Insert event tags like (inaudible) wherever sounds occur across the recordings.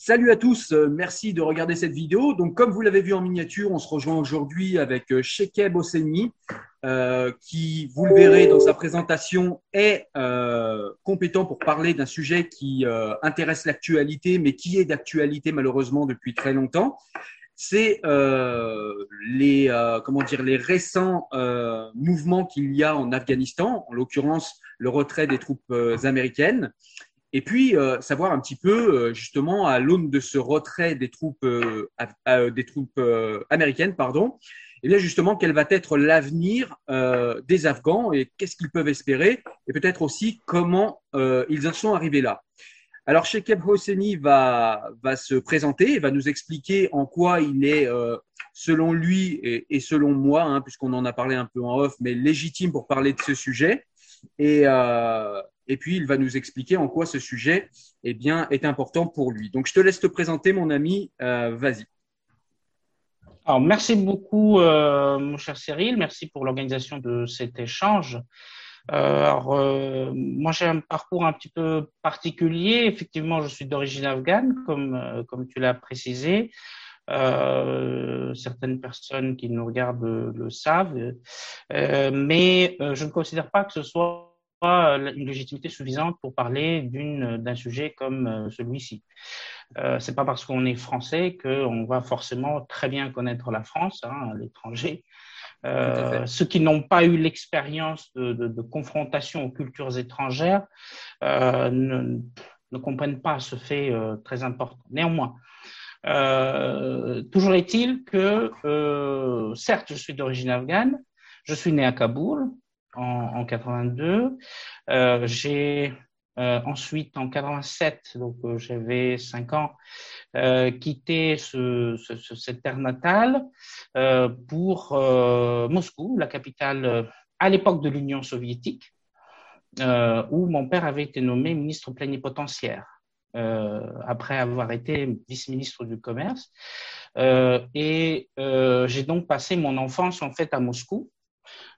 Salut à tous, euh, merci de regarder cette vidéo. Donc, comme vous l'avez vu en miniature, on se rejoint aujourd'hui avec euh, Shekeb Osseni, euh, qui, vous le verrez dans sa présentation, est compétent pour parler d'un sujet qui intéresse l'actualité, mais qui est d'actualité malheureusement depuis très longtemps. C'est les, comment dire, les récents mouvements qu'il y a en Afghanistan, en l'occurrence le retrait des troupes américaines. Et puis, euh, savoir un petit peu, euh, justement, à l'aune de ce retrait des troupes, euh, américaines, pardon, et eh bien justement, quel va être l'avenir des Afghans et qu'est-ce qu'ils peuvent espérer, et peut-être aussi comment ils en sont arrivés là. Alors, Shekeb Hosseini va, va se présenter et va nous expliquer en quoi il est, selon lui et, selon moi, hein, puisqu'on en a parlé un peu en off, mais légitime pour parler de ce sujet. Et, et puis il va nous expliquer en quoi ce sujet eh bien, est important pour lui. Donc je te laisse te présenter, mon ami. Euh, vas-y. Alors, merci beaucoup, euh, mon cher Cyril. Merci pour l'organisation de cet échange. Euh, alors, moi, j'ai un parcours un petit peu particulier. Effectivement, je suis d'origine afghane, comme, comme tu l'as précisé. certaines personnes qui nous regardent le savent, mais je ne considère pas que ce soit une légitimité suffisante pour parler d'un sujet comme euh, celui-ci. Euh, c'est pas parce qu'on est français qu'on va forcément très bien connaître la France, hein, l'étranger. Euh, ceux qui n'ont pas eu l'expérience de, de, de, confrontation aux cultures étrangères euh, ne, ne, comprennent pas ce fait euh, très important. Néanmoins, toujours est-il que, certes, je suis d'origine afghane, je suis né à Kaboul, en, 82. Euh, j'ai euh, ensuite, en 87, donc euh, j'avais 5 ans, quitté ce, ce, cette terre natale pour Moscou, la capitale à l'époque de l'Union soviétique, où mon père avait été nommé ministre plénipotentiaire. Après avoir été vice-ministre du commerce. Et j'ai donc passé mon enfance en fait à Moscou,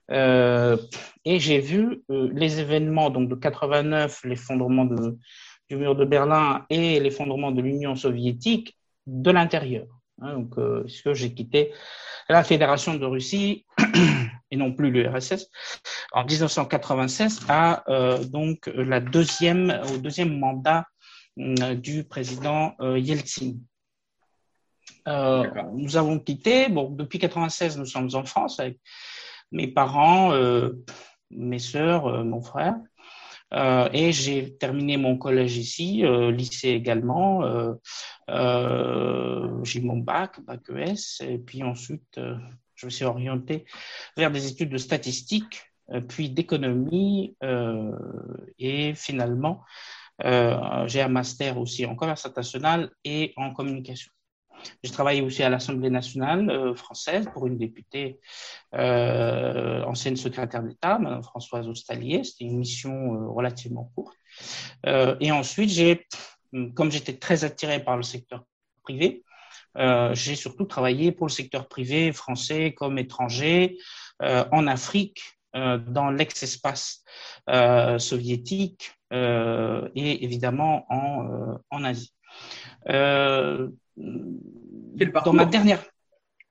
euh, et j'ai vu euh, les événements donc de 89, l'effondrement du mur de Berlin et l'effondrement de l'Union soviétique de l'intérieur. Hein, donc, euh, puisque j'ai quitté la Fédération de Russie (clears throat) et non plus l'URSS en 1996 à donc la deuxième au deuxième mandat du président Yeltsin. nous avons quitté, bon, depuis 96, nous sommes en France avec mes parents, euh, mes sœurs, euh, mon frère. Euh, et j'ai terminé mon collège ici, lycée également. j'ai mon bac, bac ES, et puis ensuite je me suis orienté vers des études de statistique, puis d'économie, et finalement j'ai un master aussi en commerce international et en communication. J'ai travaillé aussi à l'Assemblée nationale euh, française pour une députée euh, ancienne secrétaire d'État, Mme Françoise Ostalier. C'était une mission euh, relativement courte. et ensuite, j'ai, comme j'étais très attiré par le secteur privé, j'ai surtout travaillé pour le secteur privé français comme étranger en Afrique, dans l'ex-espace soviétique et évidemment en, en Asie. Euh, dans ma dernière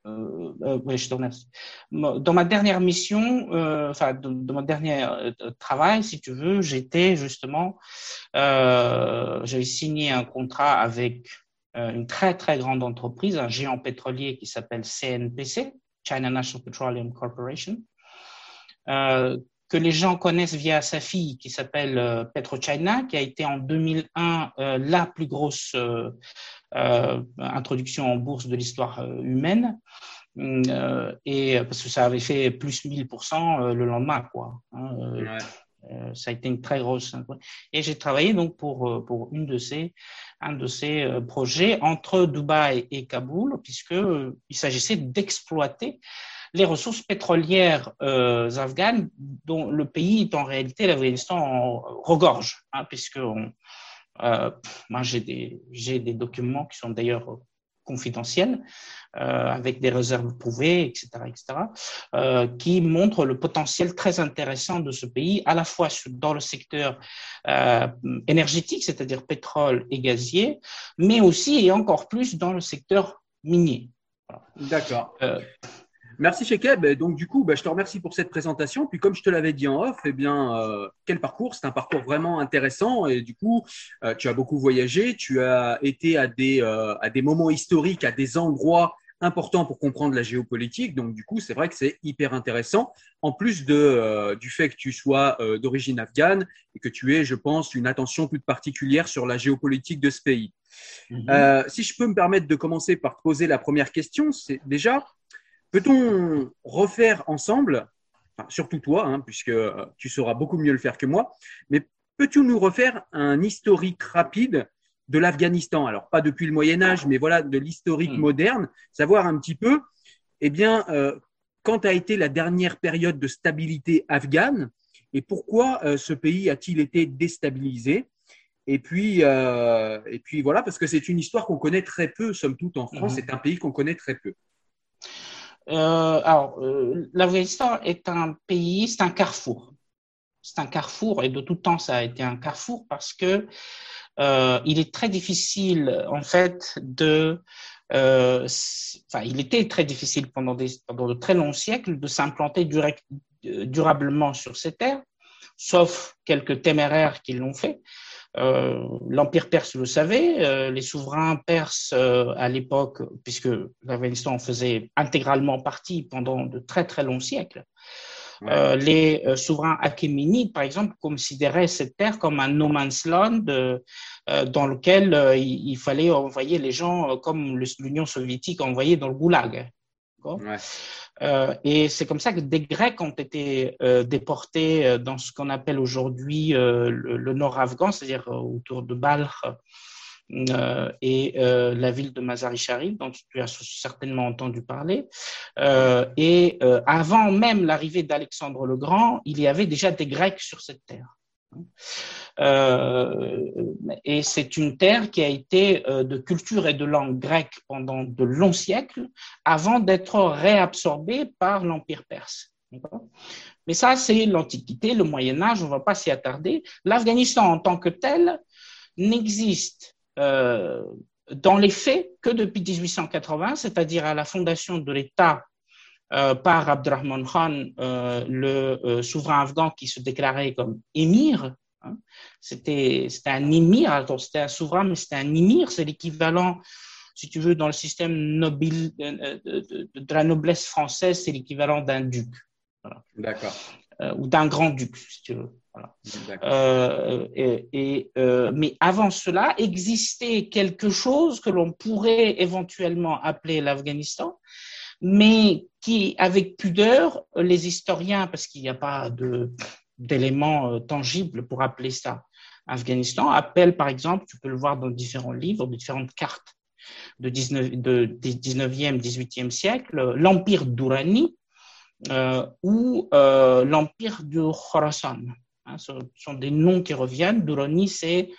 euh, euh, je te remercie. Dans ma dernière mission, euh, enfin, dans, mon dernier euh, travail, si tu veux, j'étais justement, euh, j'avais signé un contrat avec une très très grande entreprise, un géant pétrolier qui s'appelle CNPC, China National Petroleum Corporation, que les gens connaissent via sa fille qui s'appelle euh, PetroChina, qui a été en 2001 euh, la plus grosse euh, introduction en bourse de l'histoire humaine. et parce que ça avait fait plus 1000% le lendemain, quoi. Hein, ça a été une très grosse. Et j'ai travaillé donc pour pour une de ces un de ces projets entre Dubaï et Kaboul, puisque il s'agissait d'exploiter les ressources pétrolières euh, afghanes dont le pays est en réalité, l'Afghanistan, regorge, hein, puisque on, euh, moi j'ai des, documents qui sont d'ailleurs confidentielles, avec des réserves prouvées, etc., etc., qui montrent le potentiel très intéressant de ce pays, à la fois dans le secteur énergétique, c'est-à-dire pétrole et gazier, mais aussi et encore plus dans le secteur minier. D'accord. Merci Shekeb. Donc du coup, bah, je te remercie pour cette présentation. Puis comme je te l'avais dit en off, eh bien, euh, quel parcours? C'est un parcours vraiment intéressant. Et du coup, euh, tu as beaucoup voyagé. Tu as été à des, euh, à des moments historiques, à des endroits importants pour comprendre la géopolitique. Donc du coup, c'est vrai que c'est hyper intéressant. En plus de, du fait que tu sois d'origine afghane et que tu aies, je pense, une attention toute particulière sur la géopolitique de ce pays. Mhm. si je peux me permettre de commencer par te poser la première question, c'est déjà Peut-on refaire ensemble, surtout toi, hein, puisque euh, tu sauras beaucoup mieux le faire que moi, mais peux-tu nous refaire un historique rapide de l'Afghanistan? Alors, pas depuis le Moyen Âge, mais voilà, de l'historique hmm. moderne, savoir un petit peu, eh bien, euh, quand a été la dernière période de stabilité afghane et pourquoi euh, ce pays a-t-il été déstabilisé? Et puis, et puis voilà, parce que c'est une histoire qu'on connaît très peu, somme toute, en France. Hmm. C'est un pays qu'on connaît très peu. Euh, alors, euh, l'Afghanistan est un pays, c'est un carrefour. C'est un carrefour, et de tout temps, ça a été un carrefour parce que euh, il est très difficile, en fait, de. Enfin, il était très difficile pendant, des, pendant de très longs siècles de s'implanter durablement sur ces terres, sauf quelques téméraires qui l'ont fait. Euh, L'Empire perse, le savez, euh, les souverains perses euh, à l'époque, puisque l'Afghanistan faisait intégralement partie pendant de très très longs siècles, les souverains achéménides, par exemple, considéraient cette terre comme un no man's land dans lequel il, fallait envoyer les gens comme l'Union soviétique envoyait dans le goulag. Euh, et c'est comme ça que des Grecs ont été euh, déportés euh, dans ce qu'on appelle aujourd'hui le, nord afghan, c'est-à-dire autour de Balkh et la ville de Mazar-i-Sharif, dont tu as certainement entendu parler. et avant même l'arrivée d'Alexandre le Grand, il y avait déjà des Grecs sur cette terre. Euh, et c'est une terre qui a été euh, de culture et de langue grecque pendant de longs siècles avant d'être réabsorbée par l'Empire perse. Mais ça, c'est l'Antiquité, le Moyen Âge, on ne va pas s'y attarder. L'Afghanistan en tant que tel n'existe euh, dans les faits que depuis 1880, c'est-à-dire à la fondation de l'État par Abdurrahman Khan, le souverain afghan qui se déclarait comme émir Hein. C'était un émir, c'était un souverain, mais c'était un émir, c'est l'équivalent, si tu veux, dans le système nobile, euh, de, la noblesse française, c'est l'équivalent d'un duc. D'accord. Euh, ou d'un grand-duc, si tu veux. Euh, et, mais avant cela, existait quelque chose que l'on pourrait éventuellement appeler l'Afghanistan, mais qui, avec pudeur, les historiens, parce qu'il n'y a pas d'éléments euh, tangibles pour appeler ça. Afghanistan appelle, par exemple, tu peux le voir dans différents livres, différentes cartes de, 19, de, 19e, 18e siècle, l'empire d'Urani euh, ou euh, l'empire du Khorasan. Hein, ce sont des noms qui reviennent. Durrani, c'est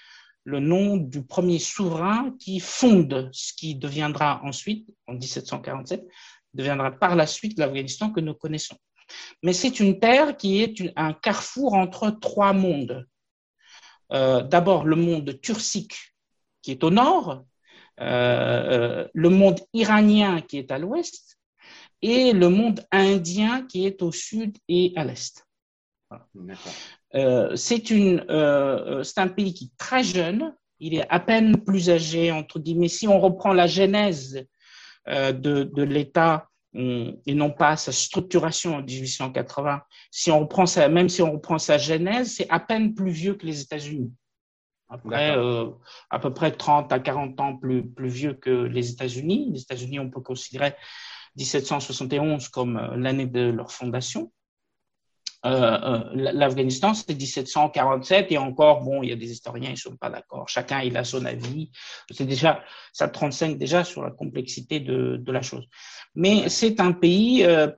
le nom du premier souverain qui fonde ce qui deviendra ensuite, en 1747, deviendra par la suite l'Afghanistan que nous connaissons. Mais c'est une terre qui est un carrefour entre trois mondes. Euh, d'abord le monde turcique qui est au nord, euh, euh, le monde iranien qui est à l'ouest et le monde indien qui est au sud et à l'est. c'est un pays qui est très jeune, il est à peine plus âgé, entre guillemets. Si on reprend la genèse de, de l'État et non pas sa structuration en 1880. Si on reprend sa, même si on reprend sa genèse, c'est à peine plus vieux que les États-Unis. Après, euh, à peu près 30 à 40 ans plus, plus vieux que les États-Unis. Les États-Unis, on peut considérer 1771 comme euh, l'année de leur fondation. Euh, euh L'Afghanistan, c'est 1747 et encore, bon, il y a des historiens, ils sont pas d'accord. Chacun, il a son avis. C'est déjà, ça 35 déjà sur la complexité de, de la chose. Mais c'est un pays euh,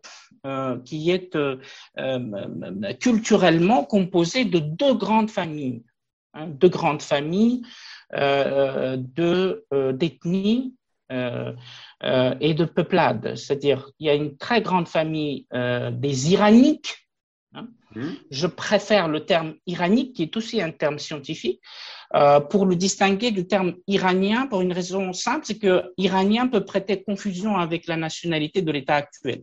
euh, qui est euh, euh culturellement composé de deux grandes familles, hein, deux grandes familles de d'ethnie et de peuplade. C'est-à-dire, il y a une très grande famille des Iraniques. Mmh. Je préfère le terme iranique, qui est aussi un terme scientifique, pour le distinguer du terme iranien pour une raison simple, c'est que iranien peut prêter confusion avec la nationalité de l'État actuel.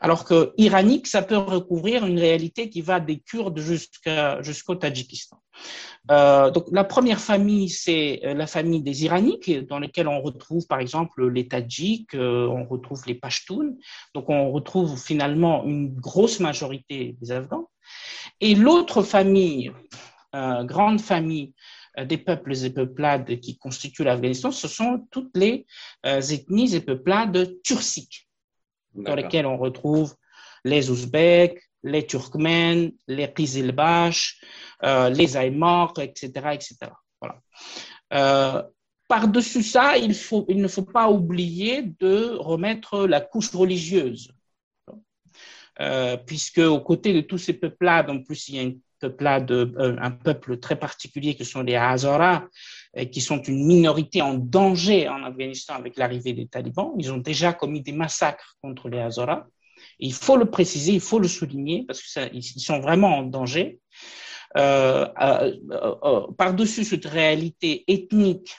Alors que iranique, ça peut recouvrir une réalité qui va des Kurdes jusqu'au Tadjikistan. Euh, donc la première famille, c'est euh, la famille des Iraniques, dans lesquels on retrouve par exemple les Tadjiks, euh, on retrouve les Pashtuns. Donc on retrouve finalement une grosse majorité des Afghans. Et l'autre famille, grande famille des peuples et peuplades qui constituent l'Afghanistan, ce sont toutes les ethnies et peuplades turciques dans lesquels on retrouve les Ouzbeks, les Turkmènes, les Kizilbash, euh, les Aymars, etc. etc. Voilà. Euh, par-dessus ça, il, faut, il ne faut pas oublier de remettre la couche religieuse. Euh, puisque aux côtés de tous ces peuples-là, en plus il y a une peuplade, un peuple très particulier que sont les Hazara, euh, qui sont une minorité en danger en Afghanistan avec l'arrivée des talibans. Ils ont déjà commis des massacres contre les Hazara. Il faut le préciser, il faut le souligner parce qu'ils sont vraiment en danger. Euh, par-dessus cette réalité ethnique,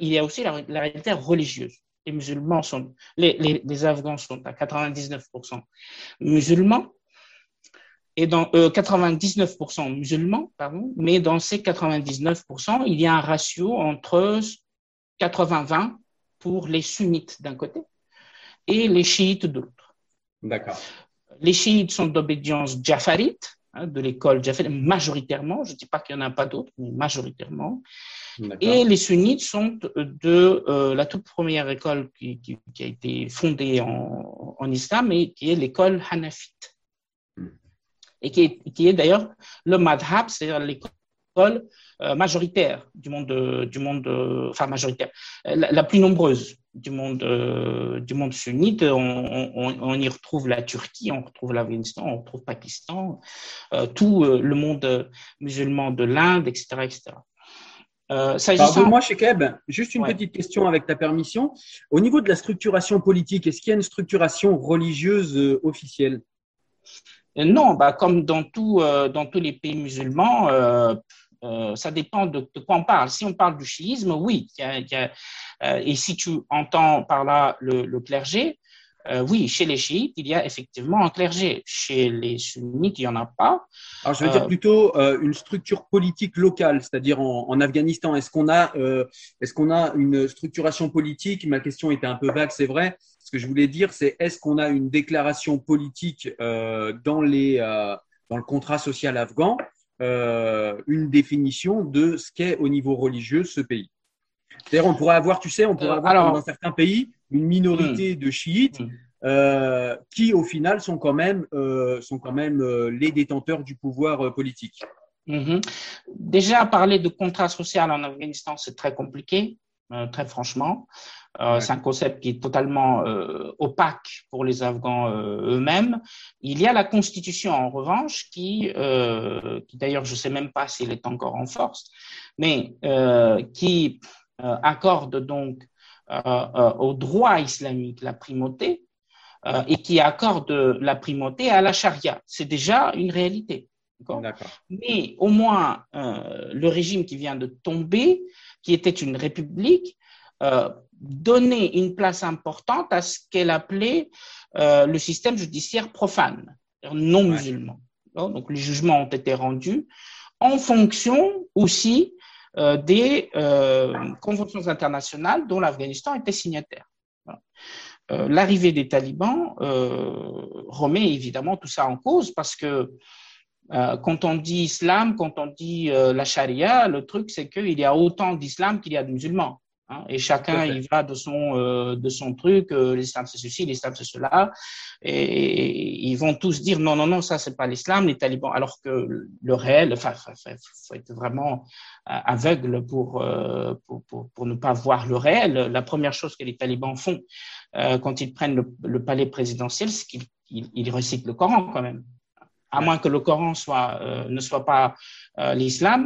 il y a aussi la, réalité religieuse. Les musulmans sont, les Afghans sont à 99% musulmans et dans 99% euh, musulmans, pardon, mais dans ces 99%, il y a un ratio entre 80-20 pour les sunnites d'un côté et les chiites de l'autre. D'accord. Les chiites sont d'obédience jafarite, hein, de l'école jafarite, majoritairement, je ne dis pas qu'il n'y en a pas d'autres, mais majoritairement. Et les sunnites sont de euh, la toute première école qui, qui, a été fondée en, en islam et qui est l'école hanafite et qui est, qui est d'ailleurs le madhab, c'est-à-dire l'école euh, majoritaire du monde, du monde, enfin majoritaire, la, plus nombreuse du monde, euh, du monde sunnite. On, on, y retrouve la Turquie, on retrouve l'Afghanistan, on retrouve le Pakistan, euh, tout le monde musulman de l'Inde, etc., etc. Euh, Pardonne-moi, Shekeb, juste une petite question avec ta permission. Au niveau de la structuration politique, est-ce qu'il y a une structuration religieuse officielle? Non, bah, comme dans, tout, euh, dans tous les pays musulmans, euh, euh, ça dépend de, quoi on parle. Si on parle du chiisme, oui. et si tu entends par là le, clergé, oui, chez les chiites, il y a effectivement un clergé. Chez les sunnites, il n'y en a pas. Alors, je veux dire plutôt une structure politique locale, c'est-à-dire en, Afghanistan. Est-ce qu'on a, est-ce qu'on a une structuration politique? Ma question était un peu vague, c'est vrai. Que je voulais dire, c'est est-ce qu'on a une déclaration politique euh, dans, les, euh, dans le contrat social afghan, euh, une définition de ce qu'est au niveau religieux ce pays? C'est-à-dire, on pourrait avoir, tu sais, on pourrait avoir dans certains pays une minorité hmm. de chiites hmm. qui, au final, sont quand même, sont quand même les détenteurs du pouvoir politique. Hmm. Déjà, parler de contrat social en Afghanistan, c'est très compliqué, très franchement. Euh, c'est un concept qui est totalement euh, opaque pour les Afghans euh, eux-mêmes. Il y a la Constitution, en revanche, qui, qui d'ailleurs, je ne sais même pas s'il est encore en force, mais qui accorde donc au droit islamique la primauté et qui accorde la primauté à la charia. C'est déjà une réalité. Mais au moins, le régime qui vient de tomber, qui était une république, donner une place importante à ce qu'elle appelait euh, le système judiciaire profane, non musulman. Donc les jugements ont été rendus en fonction aussi euh, des euh, conventions internationales dont l'Afghanistan était signataire. L'arrivée des talibans remet évidemment tout ça en cause parce que quand on dit islam, quand on dit la charia, le truc c'est qu'il y a autant d'islam qu'il y a de musulmans. Hein, et chacun il va de son euh, de son truc euh, l'islam c'est ceci l'islam c'est cela. Et, ils vont tous dire non non non ça c'est pas l'islam les talibans. Alors que le réel enfin faut être vraiment euh, aveugle pour, pour, pour, pour ne pas voir le réel. La première chose que les talibans font quand ils prennent le, palais présidentiel c'est qu'ils ils, récitent le Coran quand même. À moins que le Coran soit ne soit pas l'islam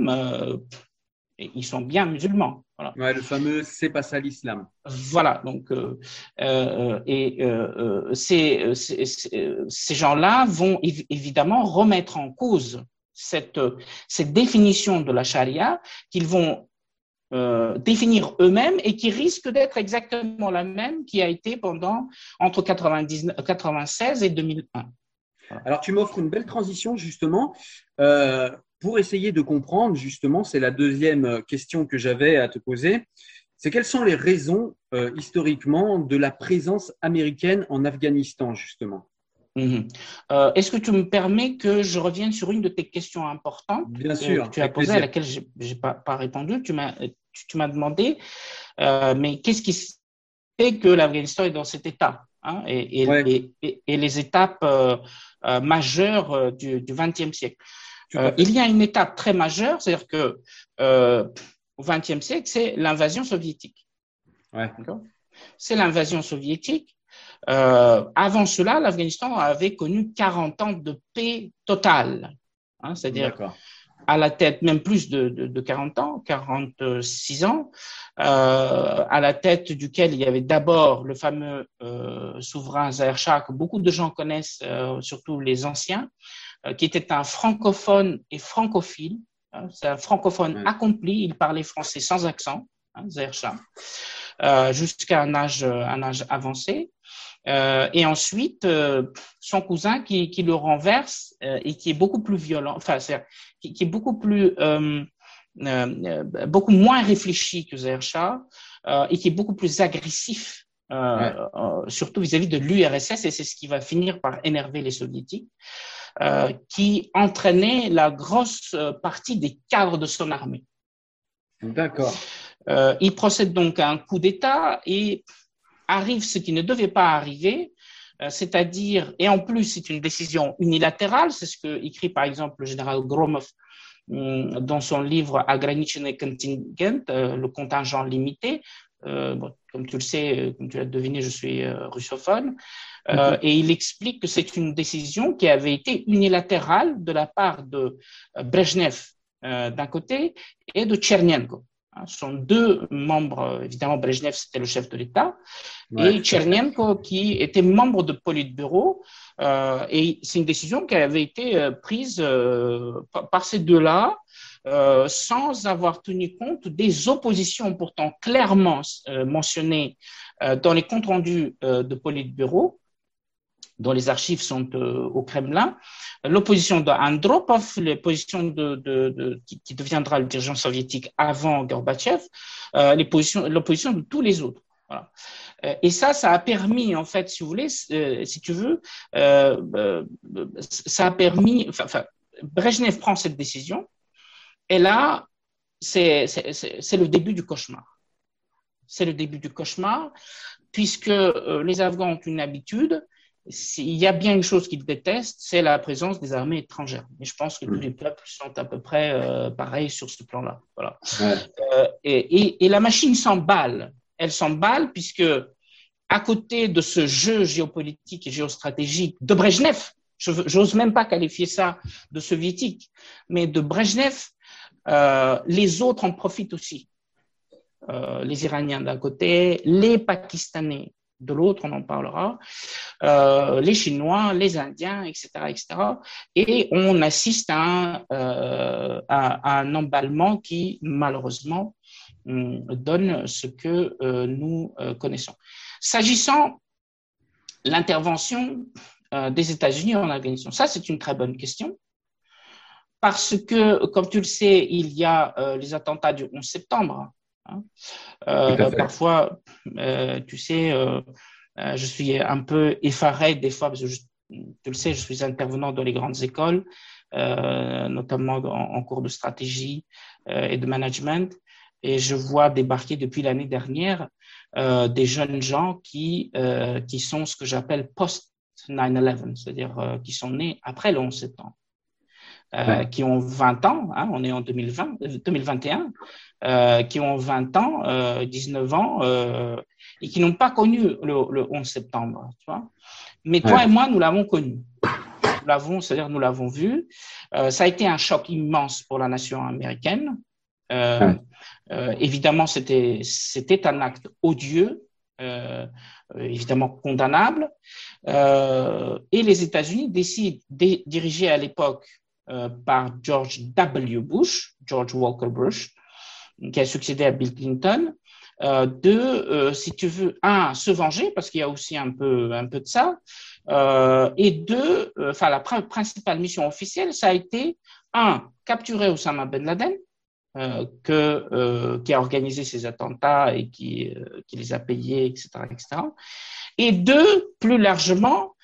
Et ils sont bien musulmans. Voilà. Ouais, le fameux c'est pas ça l'islam. Voilà, donc euh, euh, et euh, ces, ces, gens-là vont évidemment remettre en cause cette, cette définition de la charia qu'ils vont définir eux-mêmes et qui risque d'être exactement la même qui a été pendant entre 99, 96 et 2001. Alors, tu m'offres une belle transition, justement. Euh, pour essayer de comprendre, justement, c'est la deuxième question que j'avais à te poser. C'est quelles sont les raisons euh, historiquement de la présence américaine en Afghanistan, justement? Mhm. euh, Est-ce que tu me permets que je revienne sur une de tes questions importantes Bien sûr. Que tu as posée, à laquelle je n'ai pas, pas, répondu? Tu m'as tu, demandé, mais qu'est-ce qui fait que l'Afghanistan est dans cet état hein, et, et, et, les étapes euh, majeure euh, du XXe siècle? Euh, il y a une étape très majeure, c'est-à-dire que au XXe siècle, c'est l'invasion soviétique. Ouais. C'est l'invasion soviétique. Euh, avant cela, l'Afghanistan avait connu 40 ans de paix totale. Hein, c'est-à-dire à la tête, même plus de, de, de 40 ans, 46 ans, euh, à la tête duquel il y avait d'abord le fameux euh, souverain Zahir Shah, que beaucoup de gens connaissent, euh, surtout les anciens, euh, qui était un francophone et francophile. Hein, C'est un francophone accompli, il parlait français sans accent, hein, Shah, euh, jusqu'à un âge, un âge avancé. Euh, et ensuite, euh, son cousin qui, qui le renverse euh, et qui est beaucoup plus violent, enfin, c'est, qui, qui, est beaucoup plus, euh, euh, beaucoup moins réfléchi que Shah et qui est beaucoup plus agressif, ouais. surtout vis-à-vis de l'URSS, et c'est ce qui va finir par énerver les soviétiques, qui entraînait la grosse partie des cadres de son armée. D'accord. il procède donc à un coup d'État et arrive ce qui ne devait pas arriver, euh, c'est-à-dire, et en plus c'est une décision unilatérale, c'est ce que écrit par exemple le général Gromov hum, dans son livre Ограниченный contingent, euh, le contingent limité. Euh, bon, comme tu le sais, comme tu l'as deviné, je suis russophone, mm-hmm. et il explique que c'est une décision qui avait été unilatérale de la part de Brezhnev d'un côté et de Tchernenko. Hein, ce sont deux membres, évidemment, Brezhnev, c'était le chef de l'État, ouais. et Tchernenko, qui était membre de Politburo. Euh, et c'est une décision qui avait été euh, prise euh, par ces deux-là, euh, sans avoir tenu compte des oppositions pourtant clairement euh, mentionnées euh, dans les comptes rendus de Politburo dont les archives sont euh, au Kremlin, l'opposition d'Andropov, l'opposition de, de, de, qui, deviendra le dirigeant soviétique avant Gorbatchev, euh, l'opposition de tous les autres. Euh, et ça, ça a permis, en fait, si vous voulez, si tu veux, ça a permis, enfin, enfin, Brezhnev prend cette décision, et là, c'est le début du cauchemar. C'est le début du cauchemar, puisque les Afghans ont une habitude, s'il y a bien une chose qu'ils détestent, c'est la présence des armées étrangères. Et je pense que tous mm. les peuples sont à peu près euh, pareils sur ce plan-là. Voilà. Ouais. Euh, et, et, et, la machine s'emballe. Elle s'emballe puisque, à côté de ce jeu géopolitique et géostratégique de Brejnev, je n'ose même pas qualifier ça de soviétique, mais de Brejnev, euh, les autres en profitent aussi. Les Iraniens d'un côté, les Pakistanais de l'autre, on en parlera, euh, les Chinois, les Indiens, etc., etc. Et on assiste à un, euh, emballement qui, malheureusement, hum, donne ce que euh, nous connaissons. S'agissant l'intervention euh, des États-Unis en Afghanistan, ça c'est une très bonne question. Parce que, comme tu le sais, il y a les attentats du 11 septembre, Hein. Euh, parfois, euh, tu sais, euh, je suis un peu effaré des fois, parce que je, tu le sais, je suis intervenant dans les grandes écoles, notamment en, en, cours de stratégie et de management, et je vois débarquer depuis l'année dernière des jeunes gens qui, qui sont ce que j'appelle post 9-11, c'est-à-dire qui sont nés après le 11 septembre. Euh, qui ont 20 ans, hein, on est en 2020, 2021, euh, qui ont 20 ans, euh, 19 ans, euh, et qui n'ont pas connu le, le, 11 septembre. Tu vois Mais toi ouais. et moi, nous l'avons connu. Nous l'avons, c'est-à-dire nous l'avons vu. Euh, ça a été un choc immense pour la nation américaine. évidemment, c'était c'était un acte odieux, évidemment condamnable. et les États-Unis décident, dirigés à l'époque par George W. Bush, George Walker Bush, qui a succédé à Bill Clinton, euh, de, euh, si tu veux, un, se venger, parce qu'il y a aussi un peu, un peu de ça, euh, et deux, enfin, la principale mission officielle, ça a été, un, capturer Osama Ben Laden, que, qui a organisé ces attentats et qui, qui les a payés, etc., etc. Et deux, plus largement,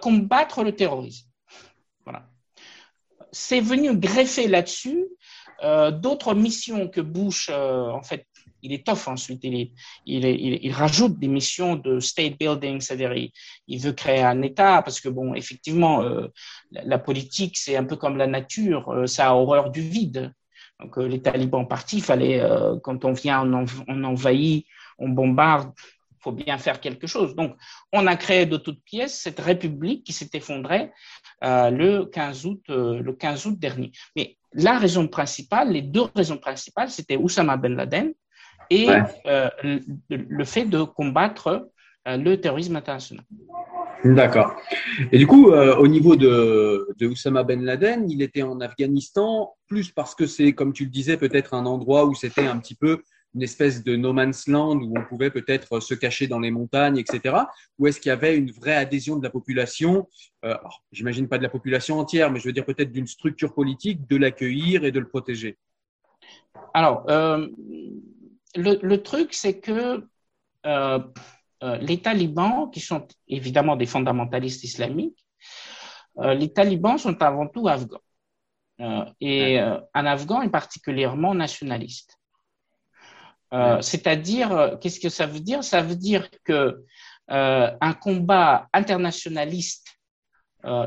combattre le terrorisme. C'est venu greffer là-dessus d'autres missions que Bush, en fait, il étoffe ensuite, il, il, il, rajoute des missions de state building, c'est-à-dire il, veut créer un État parce que, bon, effectivement, euh, la, politique, c'est un peu comme la nature, euh, ça a horreur du vide. Donc, euh, les talibans partis, fallait, quand on vient, on, envahit, on bombarde, faut bien faire quelque chose. Donc, on a créé de toutes pièces cette république qui s'est effondrée le 15 août, le 15 août dernier. Mais la raison principale, les deux raisons principales, c'était Oussama Ben Laden et euh, le, fait de combattre euh, le terrorisme international. D'accord. Et du coup, euh, au niveau de, de, Oussama Ben Laden, il était en Afghanistan, plus parce que c'est, comme tu le disais, peut-être un endroit où c'était un petit peu une espèce de no man's land où on pouvait peut-être se cacher dans les montagnes, etc. Ou est-ce qu'il y avait une vraie adhésion de la population euh, J'imagine pas de la population entière, mais je veux dire peut-être d'une structure politique de l'accueillir et de le protéger? Alors, euh, le, truc, c'est que euh, euh, les talibans, qui sont évidemment des fondamentalistes islamiques, euh, les talibans sont avant tout afghans. et un afghan est particulièrement nationaliste. C'est-à-dire, qu'est-ce que ça veut dire? Ça veut dire que un combat internationaliste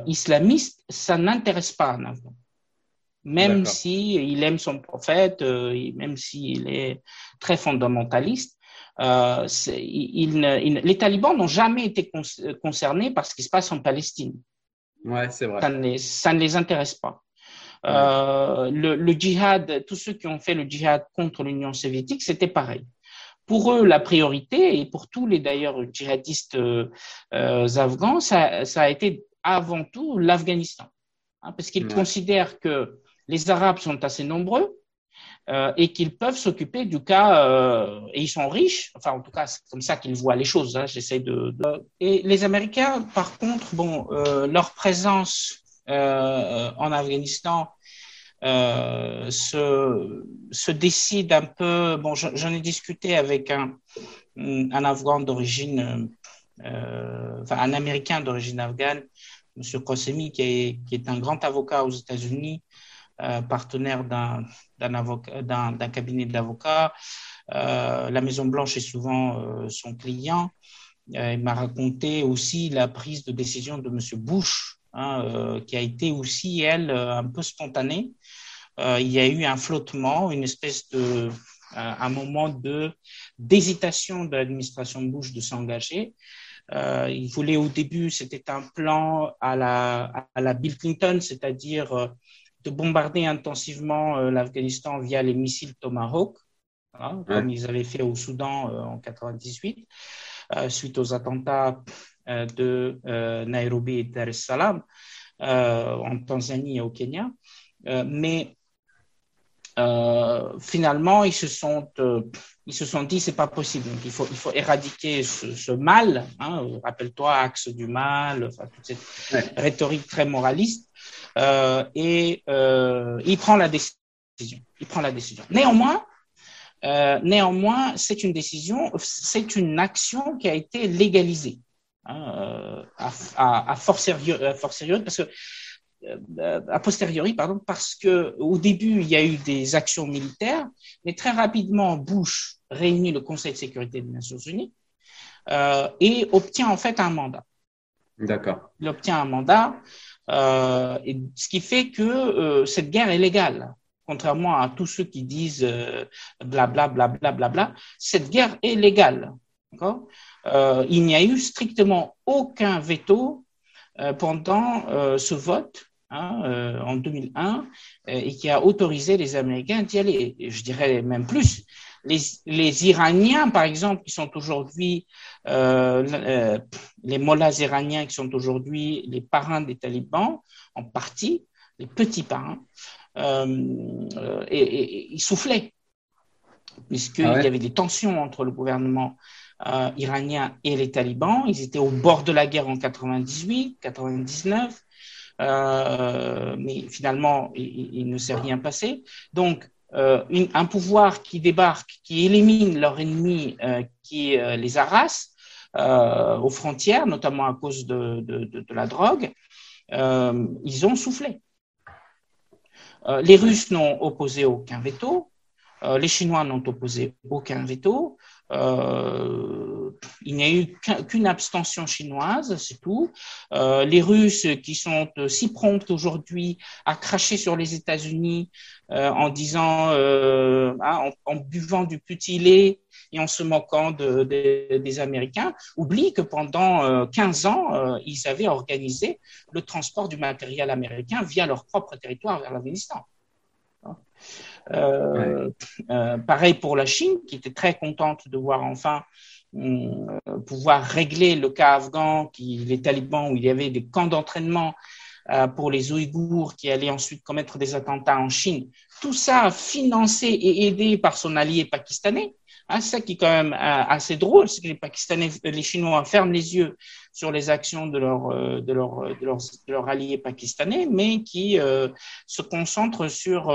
islamiste, ça n'intéresse pas un afghan même si il aime son prophète, euh, même s'il est très fondamentaliste. Euh, il, les talibans n'ont jamais été concernés par ce qui se passe en Palestine. Ouais, c'est vrai. Ça ne, les, intéresse pas. Euh, le, djihad, tous ceux qui ont fait le djihad contre l'Union soviétique, c'était pareil. Pour eux, la priorité, et pour tous les d'ailleurs djihadistes afghans, ça, ça, a été avant tout l'Afghanistan. Hein, parce qu'ils considèrent que les Arabes sont assez nombreux euh, et qu'ils peuvent s'occuper du cas, euh, et ils sont riches, enfin en tout cas c'est comme ça qu'ils voient les choses, hein, j'essaie de, Et les Américains, par contre, bon, euh, leur présence en Afghanistan se, se décide un peu, bon j'en ai discuté avec un, Afghan d'origine, enfin un Américain d'origine afghane, M. Qasemi, qui est, un grand avocat aux États-Unis, euh, partenaire d'un cabinet d'avocats. Euh, la Maison Blanche est souvent euh, son client. il m'a raconté aussi la prise de décision de M. Bush, hein, qui a été aussi, elle, un peu spontanée. il y a eu un flottement, une espèce de, un moment de d'hésitation de l'administration Bush de s'engager. Euh, il voulait au début, c'était un plan à la, à la Bill Clinton, c'est-à-dire de bombarder intensivement euh, l'Afghanistan via les missiles Tomahawk, hein, comme ils avaient fait au Soudan euh, en 98, euh, suite aux attentats de Nairobi et Dar es Salaam en Tanzanie et au Kenya. mais finalement, ils se sont, ils se sont dit c'est pas possible. il faut, il faut éradiquer ce, mal. Hein, Rappelle-toi, axe du mal, enfin, toute cette rhétorique très moraliste. Euh, et euh, il prend la décision. Il prend la décision. Néanmoins, euh, néanmoins, c'est une décision, c'est une action qui a été légalisée hein, à, à, à fortiori, parce que a posteriori, pardon, parce que au début il y a eu des actions militaires, mais très rapidement Bush réunit le Conseil de sécurité des Nations Unies euh, et obtient en fait un mandat. D'accord. Il obtient un mandat euh, et ce qui fait que euh, cette guerre est légale. Contrairement à tous ceux qui disent euh, blablabla, bla, bla, bla, cette guerre est légale. Euh, il n'y a eu strictement aucun veto euh, pendant ce vote hein, en 2001 et qui a autorisé les Américains d'y aller. je dirais même plus. Les, les, Iraniens, par exemple, qui sont aujourd'hui euh, les mollahs iraniens, qui sont aujourd'hui les parrains des talibans, en partie, les petits parrains, euh, et, et, ils soufflaient puisqu'il ah y avait des tensions entre le gouvernement euh, iranien et les talibans. Ils étaient au bord de la guerre en 98, 99, euh, mais finalement, il, ne s'est rien passé. Donc, euh, un pouvoir qui débarque, qui élimine leur ennemi, euh, qui les harasse aux frontières, notamment à cause de, la drogue, ils ont soufflé. les Russes n'ont opposé aucun veto. Les Chinois n'ont opposé aucun veto. Euh, il n'y a eu qu'une abstention chinoise, c'est tout. Euh, les Russes qui sont si prompts aujourd'hui à cracher sur les États-Unis en disant, hein, en, buvant du petit lait et en se moquant des Américains, oublient que pendant 15 ans, ils avaient organisé le transport du matériel américain via leur propre territoire vers l'Afghanistan. Euh, euh, pareil pour la Chine, qui était très contente de voir enfin euh, pouvoir régler le cas afghan, qui, les talibans, où il y avait des camps d'entraînement pour les Ouïghours qui allaient ensuite commettre des attentats en Chine. Tout ça financé et aidé par son allié pakistanais. Hein, ça qui est quand même assez drôle, c'est que les Pakistanais, les Chinois ferment les yeux sur les actions de leur leur de leurs de leur alliés pakistanais, mais qui euh, se concentrent sur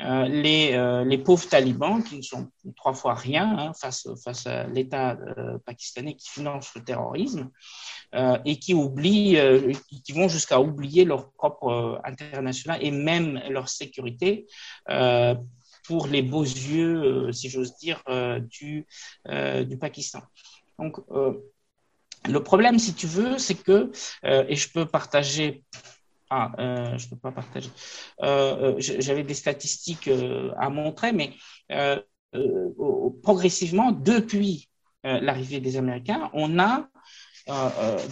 euh, les, euh, les pauvres talibans qui ne sont trois fois rien hein, face, face à l'État euh, pakistanais qui finance le terrorisme et qui oublient, qui vont jusqu'à oublier leur propre international et même leur sécurité pour les beaux yeux, si j'ose dire, du, du Pakistan. Donc, le problème, si tu veux, c'est que, et je peux partager ah, euh, je ne peux pas partager. Euh, euh J'avais des statistiques euh, à montrer, mais euh, progressivement, depuis l'arrivée des Américains, on a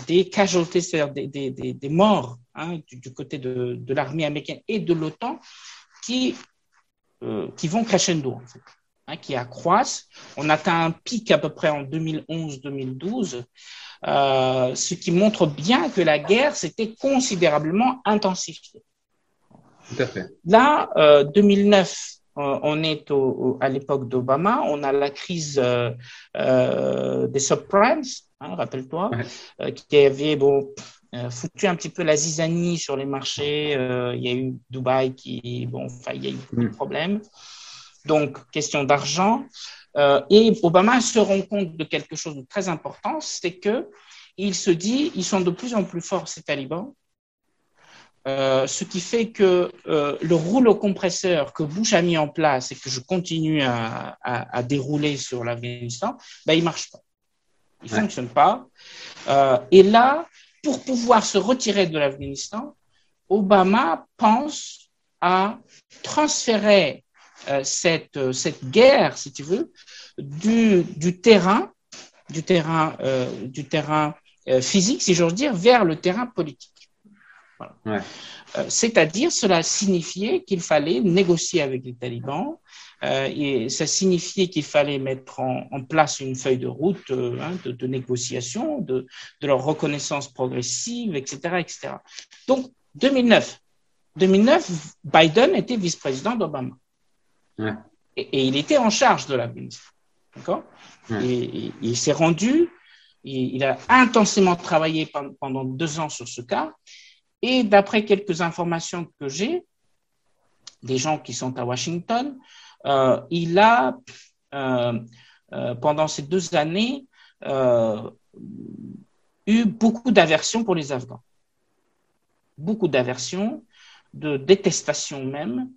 des casualties, c'est-à-dire des, morts hein, du, côté de l'armée américaine et de l'OTAN qui, qui vont crescendo, en fait. Hein, qui accroissent. On atteint un pic à peu près en 2011-2012 euh, ce qui montre bien que la guerre s'était considérablement intensifiée. Tout à fait. Là, euh, 2009, euh, on est au, à l'époque d'Obama, on a la crise euh, euh des subprimes, hein, rappelle-toi, ouais. qui avait bon, foutu un petit peu la zizanie sur les marchés. il y a eu Dubaï qui, bon, enfin, il y a eu beaucoup de mm. problèmes. Donc, question d'argent. Euh, et Obama se rend compte de quelque chose de très important, c'est que il se dit, ils sont de plus en plus forts ces talibans, euh, ce qui fait que euh, le rouleau compresseur que Bush a mis en place et que je continue à, à, à dérouler sur l'Afghanistan, ben, il marche pas. Il ouais. fonctionne pas. Euh, et là, pour pouvoir se retirer de l'Afghanistan, Obama pense à transférer euh, cette, euh, cette guerre, si tu veux, du, du terrain, du terrain, euh, du terrain euh, physique, si j'ose dire, vers le terrain politique. Voilà. Ouais. C'est-à-dire, cela signifiait qu'il fallait négocier avec les talibans, euh, et ça signifiait qu'il fallait mettre en, en, place une feuille de route hein, de, de, négociation, de, de leur reconnaissance progressive, etc., etc. Donc, 2009. 2009, Biden était vice-président d'Obama. Ouais. Et, et, il était en charge de l'Afghanistan. D'accord? Ouais. Et, et, il s'est rendu, il, il, a intensément travaillé pendant deux ans sur ce cas. Et d'après quelques informations que j'ai, des gens qui sont à Washington, euh, il a, euh, euh, pendant ces deux années, eu beaucoup d'aversion pour les Afghans. Beaucoup d'aversion, de détestation même,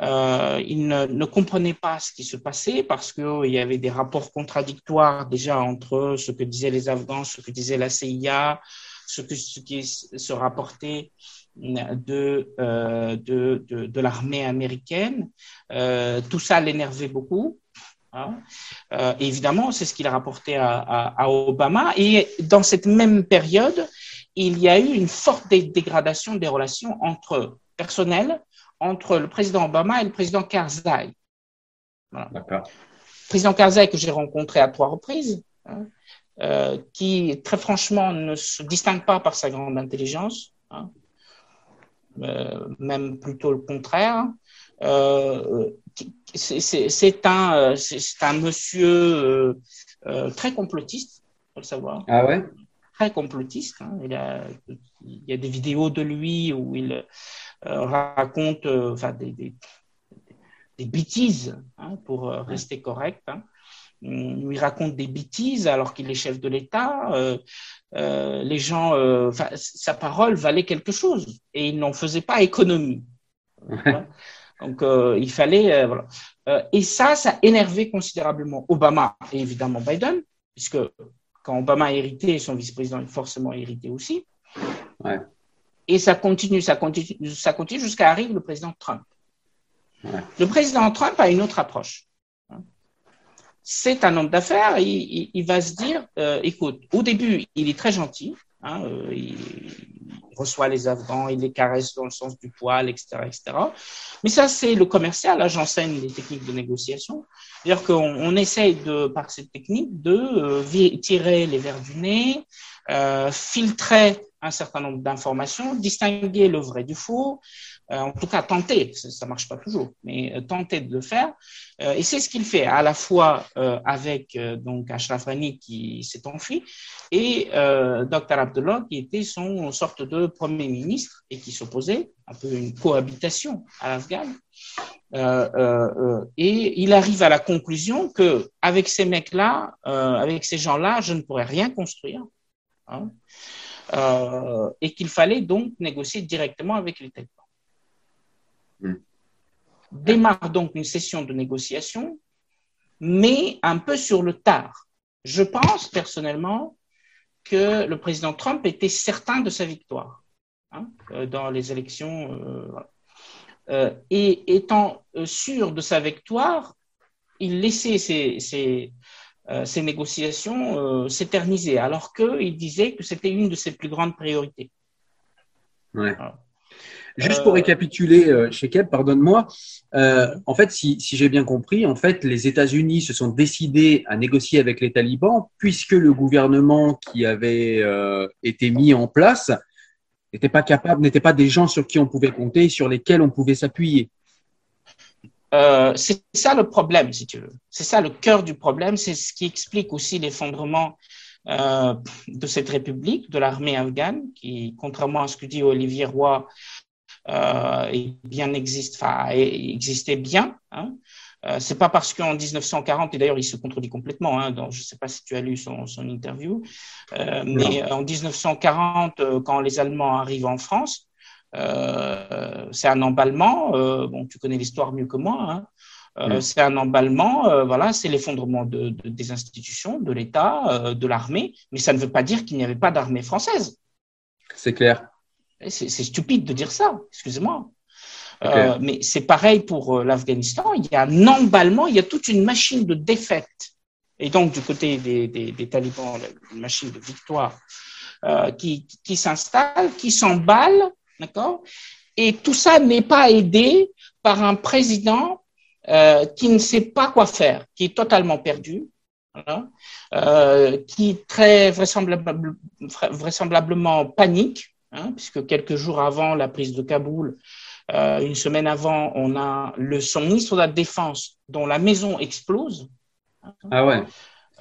il ne, comprenait pas ce qui se passait parce qu'il euh, y avait des rapports contradictoires déjà entre ce que disaient les Afghans, ce que disait la CIA, ce, que, ce qui se rapportait de, euh, de, de, de l'armée américaine. Euh, tout ça l'énervait beaucoup. Hein. Euh, évidemment, c'est ce qu'il a rapporté à, à, à, Obama. Et dans cette même période, il y a eu une forte dégradation des relations entre personnelles entre le président Obama et le président Karzai. Voilà. Le président Karzai que j'ai rencontré à trois reprises, hein, euh, qui très franchement ne se distingue pas par sa grande intelligence, hein, même plutôt le contraire. Euh, c'est un, monsieur très complotiste, faut le savoir. Ah ouais? Très complotiste. Hein. Il, a, il, y a des vidéos de lui où il euh, raconte euh, enfin, des, des, des bêtises, hein, pour euh, rester correct. Hein. Il raconte des bêtises alors qu'il est chef de l'État. Euh, euh, les gens, enfin, sa parole valait quelque chose et il n'en faisait pas économie. Donc, il fallait. voilà. et ça, ça a énervé considérablement Obama et évidemment Biden, puisque quand Obama a hérité, son vice-président est forcément hérité aussi. Ouais. Et ça continue, ça continue, ça continue jusqu'à arriver le président Trump. Ouais. Le président Trump a une autre approche. C'est un homme d'affaires, il, il, va se dire, euh, écoute, au début, il est très gentil, hein, euh, il, reçoit les Afghans, il les caresse dans le sens du poil, etc., etc. Mais ça, c'est le commercial. Là, j'enseigne les techniques de négociation. C'est-à-dire qu'on on essaye de, par cette technique de euh, tirer les verres du nez, euh, filtrer un certain nombre d'informations, distinguer le vrai du faux, en tout cas tenter, ça, ne marche pas toujours, mais euh, tenter de le faire. Euh, et c'est ce qu'il fait à la fois avec donc Ashraf Ghani qui s'est enfui et Dr Abdullah qui était son sorte de premier ministre et qui s'opposait un peu une cohabitation à l'Afghan. et il arrive à la conclusion que avec ces mecs-là, avec ces gens-là, je ne pourrais rien construire. Hein, et qu'il fallait donc négocier directement avec les talibans. Hmm. Démarre donc une session de négociation, mais un peu sur le tard. Je pense personnellement que le président Trump était certain de sa victoire hein, euh, dans les élections. Euh, euh, et étant sûr de sa victoire, il laissait ses, ses, négociations s'éterniser, alors qu'il disait que c'était une de ses plus grandes priorités. Ouais. Juste pour récapituler, euh, Shekeb, pardonne-moi. Euh, en fait, si, si j'ai bien compris, en fait, les États-Unis se sont décidés à négocier avec les talibans puisque le gouvernement qui avait euh, été mis en place n'était pas capable, n'était pas des gens sur qui on pouvait compter, sur lesquels on pouvait s'appuyer. Euh, c'est ça le problème, si tu veux. C'est ça le cœur du problème. C'est ce qui explique aussi l'effondrement euh, de cette république, de l'armée afghane, qui, contrairement à ce que dit Olivier Roy, euh, et bien existe, enfin, existait bien. Hein. Euh, c'est pas parce qu'en 1940, et d'ailleurs il se contredit complètement, hein, je ne sais pas si tu as lu son, son interview, euh, mais en 1940, euh, quand les Allemands arrivent en France, euh, c'est un emballement, euh, bon, tu connais l'histoire mieux que moi, hein, c'est un emballement, voilà, c'est l'effondrement de, de, des institutions, de l'État, de l'armée, mais ça ne veut pas dire qu'il n'y avait pas d'armée française. C'est clair. C'est stupide de dire ça, excusez-moi. Euh, mais c'est pareil pour euh, l'Afghanistan. Il y a un emballement, il y a toute une machine de défaite. Et donc, du côté des, des, des talibans, une machine de victoire euh, qui, qui s'installe, qui s'emballe, d'accord? Et tout ça n'est pas aidé par un président euh, qui ne sait pas quoi faire, qui est totalement perdu, voilà, euh, qui très vraisemblablement panique, Hein, puisque quelques jours avant la prise de Kaboul, euh, une semaine avant, on a le, son ministre de la Défense dont la maison explose. Ah ouais.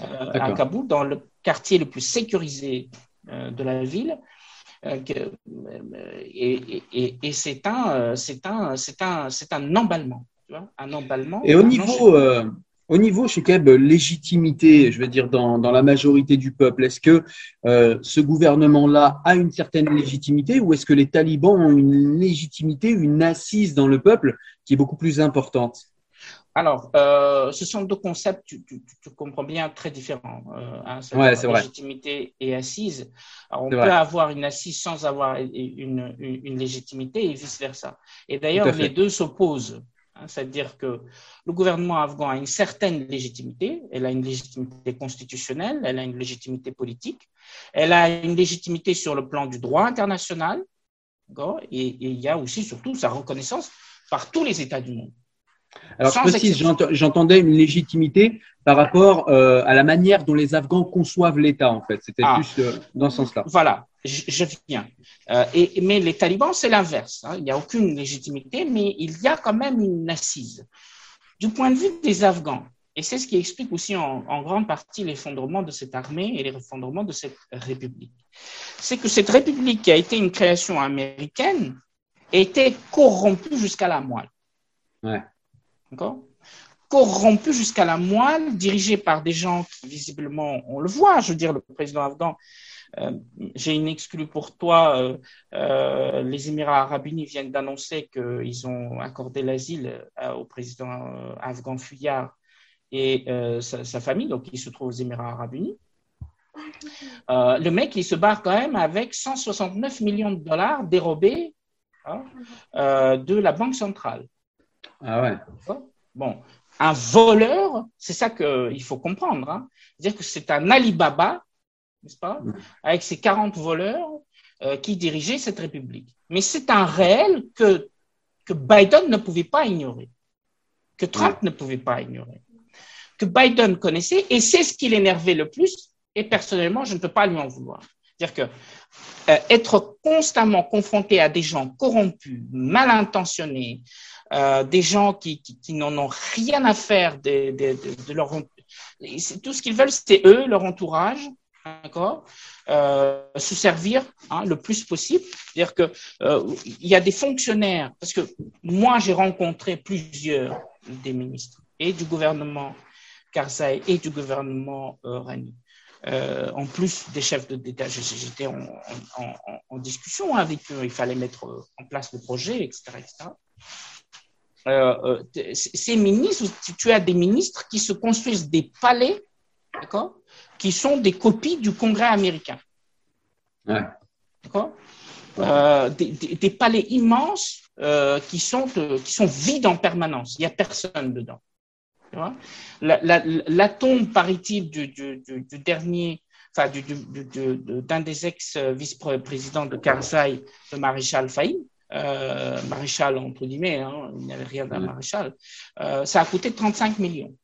Euh, à Kaboul, dans le quartier le plus sécurisé euh, de la ville. Que, et, et, et c'est un, c'est un, c'est un, c'est un emballement, tu vois, un emballement. Et au niveau, au niveau, chez Keb, légitimité, je veux dire, dans, dans la majorité du peuple, est-ce que euh, ce gouvernement-là a une certaine légitimité ou est-ce que les talibans ont une légitimité, une assise dans le peuple qui est beaucoup plus importante? Alors, euh, ce sont deux concepts, tu, tu, tu comprends bien, très différents. Euh, hein, ouais, c'est vrai. Légitimité et assise. Alors, on peut avoir une assise sans avoir une, une, une légitimité et vice-versa. Et d'ailleurs, les deux s'opposent. Hein, c'est-à-dire que le gouvernement afghan a une certaine légitimité, elle a une légitimité constitutionnelle, elle a une légitimité politique, elle a une légitimité sur le plan du droit international, et, il y a aussi surtout sa reconnaissance par tous les États du monde. Alors, je précise, j'entendais une légitimité par rapport euh, à la manière dont les Afghans conçoivent l'État, en fait. C'était ah. plus euh, dans ce sens-là. Voilà, je, viens. Euh, et, mais les talibans, c'est l'inverse. Hein. Il n'y a aucune légitimité, mais il y a quand même une assise. Du point de vue des Afghans, et c'est ce qui explique aussi en, en grande partie l'effondrement de cette armée et l'effondrement de cette république, c'est que cette république qui a été une création américaine était corrompue jusqu'à la moelle. Ouais. Corrompu jusqu'à la moelle, dirigé par des gens qui visiblement, on le voit, je veux dire, le président afghan, euh, j'ai une exclue pour toi, euh, euh, les Émirats arabes unis viennent d'annoncer qu'ils ont accordé l'asile au président afghan Fuyard et sa, famille, donc il se trouve aux Émirats arabes unis. le mec, il se barre quand même avec 169 millions de dollars dérobés hein, de la Banque centrale. Ah ouais. Bon, un voleur, c'est ça qu'il faut comprendre. Hein. C'est-à-dire que c'est un Alibaba, n'est-ce pas, avec ses 40 voleurs euh, qui dirigeaient cette république. Mais c'est un réel que, que Biden ne pouvait pas ignorer, que Trump ne pouvait pas ignorer, que Biden connaissait, et c'est ce qui l'énervait le plus, et personnellement, je ne peux pas lui en vouloir. C'est-à-dire que euh, être constamment confronté à des gens corrompus, mal intentionnés, euh, des gens qui, qui, n'en ont rien à faire de, de, de, leur tout ce qu'ils veulent c'est eux leur entourage d'accord euh, se servir hein, le plus possible. C'est-à-dire que euh, il y a des fonctionnaires parce que moi j'ai rencontré plusieurs des ministres et du gouvernement Karzai et du gouvernement Rani euh, en plus des chefs d'État, j'étais en, en, discussion avec eux, il fallait mettre en place le projet, etc. Euh, euh, ces ministres, tu as des ministres qui se construisent des palais, d'accord, qui sont des copies du Congrès américain. Ouais. D'accord euh, des, des, palais immenses euh, qui, sont, qui sont vides en permanence. Il n'y a personne dedans. La, la, la, tombe, paraît-il, du, du, du, dernier, enfin, d'un des ex-vice-présidents de Karzai, le maréchal Faïd, euh, maréchal entre guillemets, hein, il n'y avait rien d'un maréchal, euh, ça a coûté 35 millions.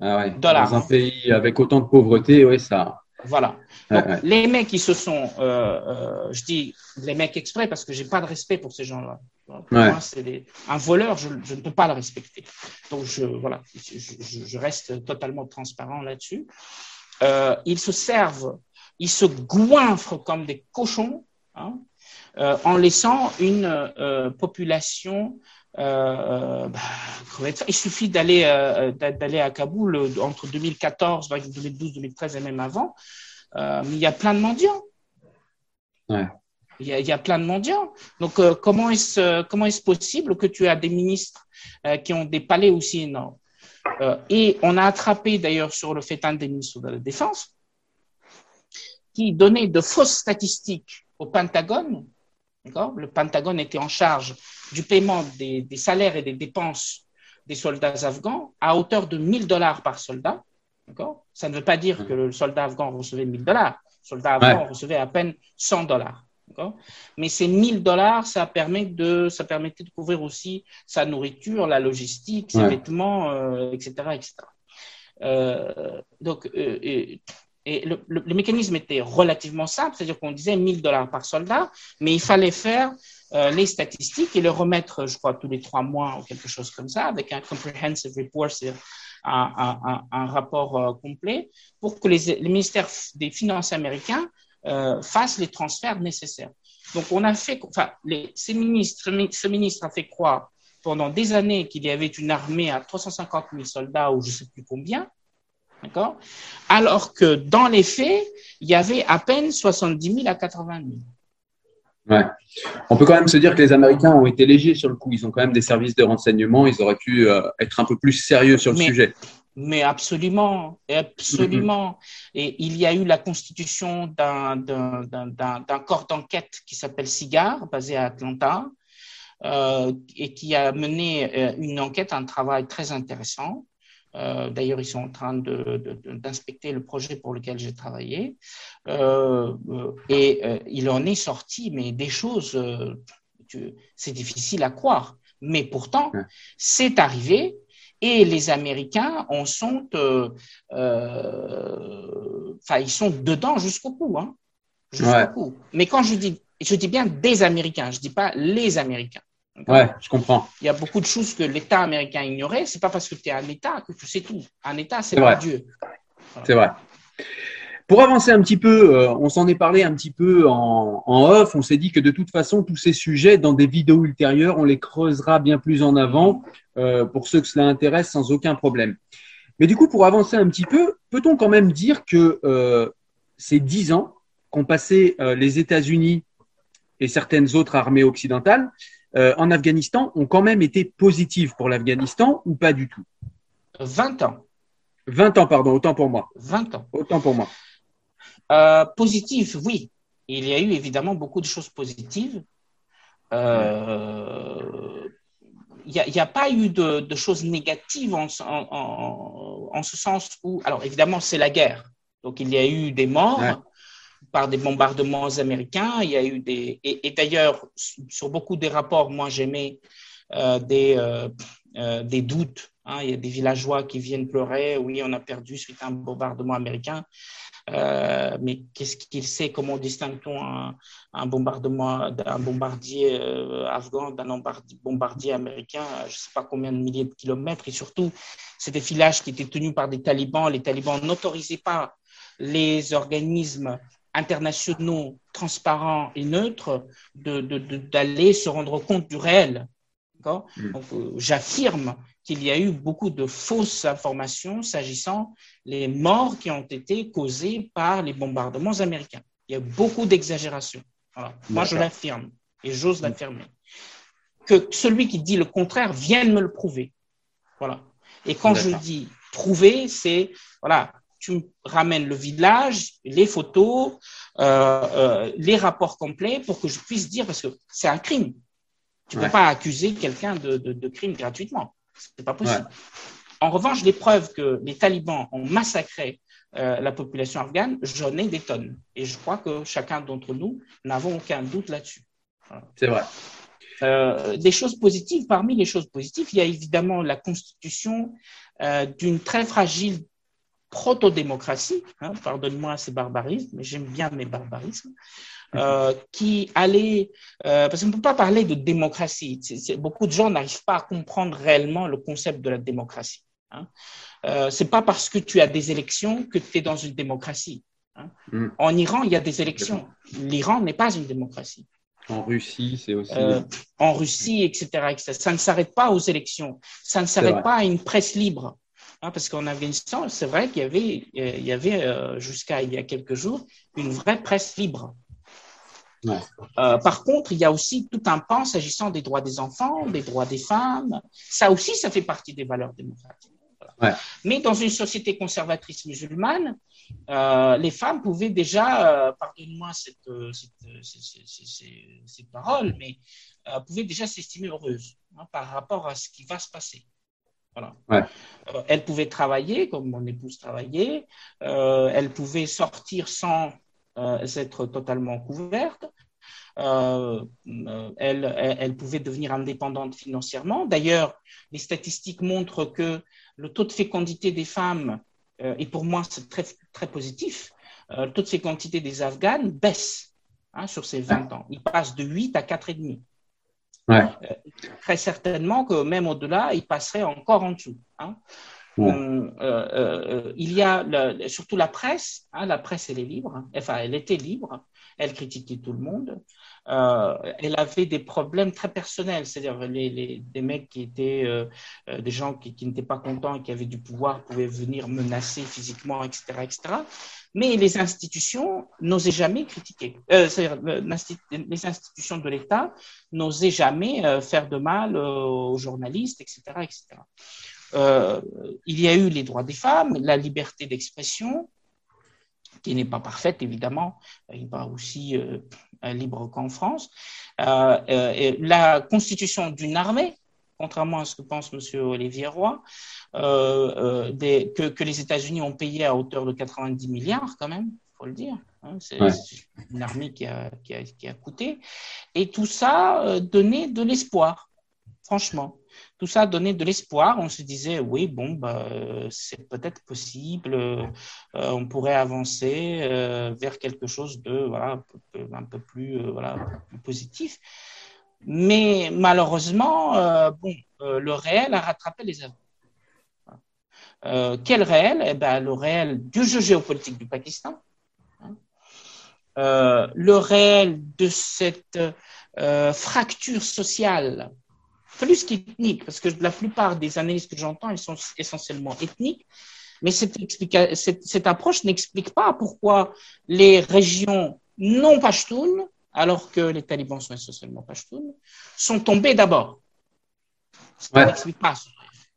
Ah ouais. Dollars. Dans un pays avec autant de pauvreté, oui, ça. Voilà. Donc, les mecs qui se sont, euh, je dis les mecs exprès parce que j'ai pas de respect pour ces gens-là. Pour moi, c'est un voleur, je, je, ne peux pas le respecter. Donc, je, voilà, je, je reste totalement transparent là-dessus. ils se servent, ils se goinfrent comme des cochons. Hein, euh, en laissant une euh, population euh, bah, il suffit d'aller d'aller à Kaboul entre 2014, 2012, 2013 et même avant. mais il y a plein de mendiants. Ouais. Il y, a, il y, a, plein de mendiants. Donc, comment est-ce comment est-ce possible que tu as des ministres qui ont des palais aussi énormes? Et on a attrapé d'ailleurs sur le fait un des ministres de la Défense qui donnait de fausses statistiques au Pentagone le Pentagone était en charge du paiement des, salaires et des dépenses des soldats afghans à hauteur de 1000 dollars par soldat. Ça ne veut pas dire que le soldat afghan recevait 1000 dollars. Le soldat afghan recevait à peine 100 dollars. Mais ces 1000 dollars, ça, permet de, ça permettait de couvrir aussi sa nourriture, la logistique, ses vêtements, etc. Euh, etc. Euh, donc, euh, et le, mécanisme était relativement simple, c'est-à-dire qu'on disait 1000 dollars par soldat, mais il fallait faire euh, les statistiques et le remettre, je crois, tous les trois mois ou quelque chose comme ça, avec un comprehensive report, c'est un, rapport euh, complet, pour que les, les, ministères des Finances américains euh, fassent les transferts nécessaires. Donc, on a fait, enfin, les, ce ministre a fait croire pendant des années qu'il y avait une armée à 350 000 soldats ou je ne sais plus combien, D'accord? Alors que dans les faits, il y avait à peine 70 000 à 80 000. Ouais. On peut quand même se dire que les Américains ont été légers sur le coup. Ils ont quand même des services de renseignement. Ils auraient pu euh, être un peu plus sérieux sur le sujet. Mais absolument, absolument. Mm-hmm. Et il y a eu la constitution d'un corps d'enquête qui s'appelle CIGAR, basé à Atlanta. et qui a mené une enquête, un travail très intéressant. D'ailleurs, ils sont en train d'inspecter le projet pour lequel j'ai travaillé. et il en est sorti, mais des choses, c'est difficile à croire. Mais pourtant, c'est arrivé et les Américains en sont, euh, euh, enfin, ils sont dedans jusqu'au bout, hein, jusqu'au Mais quand je dis, je dis bien des Américains, je dis pas les Américains. Ouais, je comprends. Il y a beaucoup de choses que l'État américain ignorait. C'est pas parce que tu es un État que tu sais tout. Un État, c'est pas Dieu. C'est vrai. Pour avancer un petit peu, euh, on s'en est parlé un petit peu en, off. On s'est dit que de toute façon, tous ces sujets, dans des vidéos ultérieures, on les creusera bien plus en avant euh, pour ceux que cela intéresse sans aucun problème. Mais du coup, pour avancer un petit peu, peut-on quand même dire que euh, ces dix ans qu'ont passé les États-Unis et certaines autres armées occidentales en Afghanistan ont quand même été positives pour l'Afghanistan ou pas du tout? 20 ans. 20 ans, pardon, autant pour moi. 20 ans. Autant pour moi. Euh, positif, oui. Il y a eu évidemment beaucoup de choses positives. Euh, il n'y a, pas eu de, choses négatives en, ce sens où, alors évidemment, c'est la guerre. Donc il y a eu des morts par des bombardements américains. Il y a eu des et, d'ailleurs sur beaucoup des rapports, moi j'aimais euh, des des doutes. Hein. il y a des villageois qui viennent pleurer. Oui, on a perdu suite à un bombardement américain. Euh, mais qu'est-ce qu'il sait? Comment distingue-t-on un, bombardement, d'un bombardier euh, afghan d'un bombardier américain Je ne sais pas combien de milliers de kilomètres? Et surtout, c'est des filages qui étaient tenus par des talibans. Les talibans n'autorisaient pas les organismes internationaux transparents et neutres d'aller se rendre compte du réel. Mm. Donc, euh, j'affirme qu'il y a eu beaucoup de fausses informations s'agissant les morts qui ont été causées par les bombardements américains. Il y a beaucoup d'exagération. Moi, je l'affirme et j'ose l'affirmer. Que celui qui dit le contraire vienne me le prouver. Voilà. Et quand je dis prouver, c'est voilà, tu me ramènes le village, les photos, euh, euh, les rapports complets pour que je puisse dire parce que c'est un crime. Tu ne peux pas accuser quelqu'un de, de crime gratuitement. C'est pas possible. En revanche, les preuves que les talibans ont massacré euh, la population afghane, j'en ai des tonnes. Et je crois que chacun d'entre nous n'avons aucun doute là-dessus. C'est vrai. Euh, des choses positives, parmi les choses positives, il y a évidemment la constitution euh, d'une très fragile proto-démocratie. Hein, Pardonne-moi ces barbarismes, mais j'aime bien mes barbarismes. Euh, qui allait, euh, parce qu'on ne peut pas parler de démocratie. beaucoup de gens n'arrivent pas à comprendre réellement le concept de la démocratie. Hein. Euh, c'est pas parce que tu as des élections que tu es dans une démocratie. Hein. Mm. En Iran, il y a des élections. L'Iran n'est pas une démocratie. En Russie, c'est aussi. Euh, en Russie, etc., etc. Ça ne s'arrête pas aux élections. Ça ne s'arrête pas à une presse libre. Hein, parce qu'en Afghanistan, c'est vrai qu'il y avait, il y avait jusqu'à il y a quelques jours, une vraie presse libre. Euh, par contre, il y a aussi tout un pan s'agissant des droits des enfants, des droits des femmes. Ça aussi, ça fait partie des valeurs démocratiques. Mais dans une société conservatrice musulmane, euh, les femmes pouvaient déjà, euh, pardonne-moi cette, cette, parole, mais pouvaient déjà s'estimer heureuses hein, par rapport à ce qui va se passer. Voilà. elles pouvaient travailler comme mon épouse travaillait, elles pouvaient sortir sans être totalement couvertes. Euh, elle, elle, pouvait devenir indépendante financièrement. D'ailleurs, les statistiques montrent que le taux de fécondité des femmes, euh, et pour moi c'est très, très positif, euh, le taux de fécondité des Afghanes baisse hein, sur ces 20 ans. Il passe de 8 à 4,5. Ouais. très certainement que même au-delà, il passerait encore en dessous. Hein. il y a surtout la presse, hein, la presse elle est libre, enfin elle était libre, elle critiquait tout le monde. Euh, elle avait des problèmes très personnels, c'est-à-dire les, des mecs qui étaient euh, euh, des gens qui, n'étaient pas contents et qui avaient du pouvoir pouvaient venir menacer physiquement, etc., etc. Mais les institutions n'osaient jamais critiquer. c'est-à-dire les institutions de l'État n'osaient jamais faire de mal aux journalistes, etc., etc. il y a eu les droits des femmes, la liberté d'expression, qui n'est pas parfaite, évidemment. Il va aussi libre qu'en France. la constitution d'une armée, contrairement à ce que pense M. Olivier Roy, des, que, que, les États-Unis ont payé à hauteur de 90 milliards quand même, faut le dire. Hein, c'est une armée qui a, qui, a, qui a, coûté. Et tout ça donnait de l'espoir, franchement tout ça donnait de l'espoir. On se disait, oui, bon, bah, c'est peut-être possible, euh, on pourrait avancer euh, vers quelque chose de voilà, un peu plus, euh, voilà, positif. Mais malheureusement, bon, le réel a rattrapé les avant. quel réel? Eh ben, Le réel du jeu géopolitique du Pakistan, hein. le réel de cette fracture sociale plus qu'ethnique, parce que la plupart des analyses que j'entends, elles sont essentiellement ethniques. Mais cette, cette, cette approche n'explique pas pourquoi les régions non pashtunes, alors que les talibans sont essentiellement pashtunes, sont tombées d'abord. Ça n'explique pas.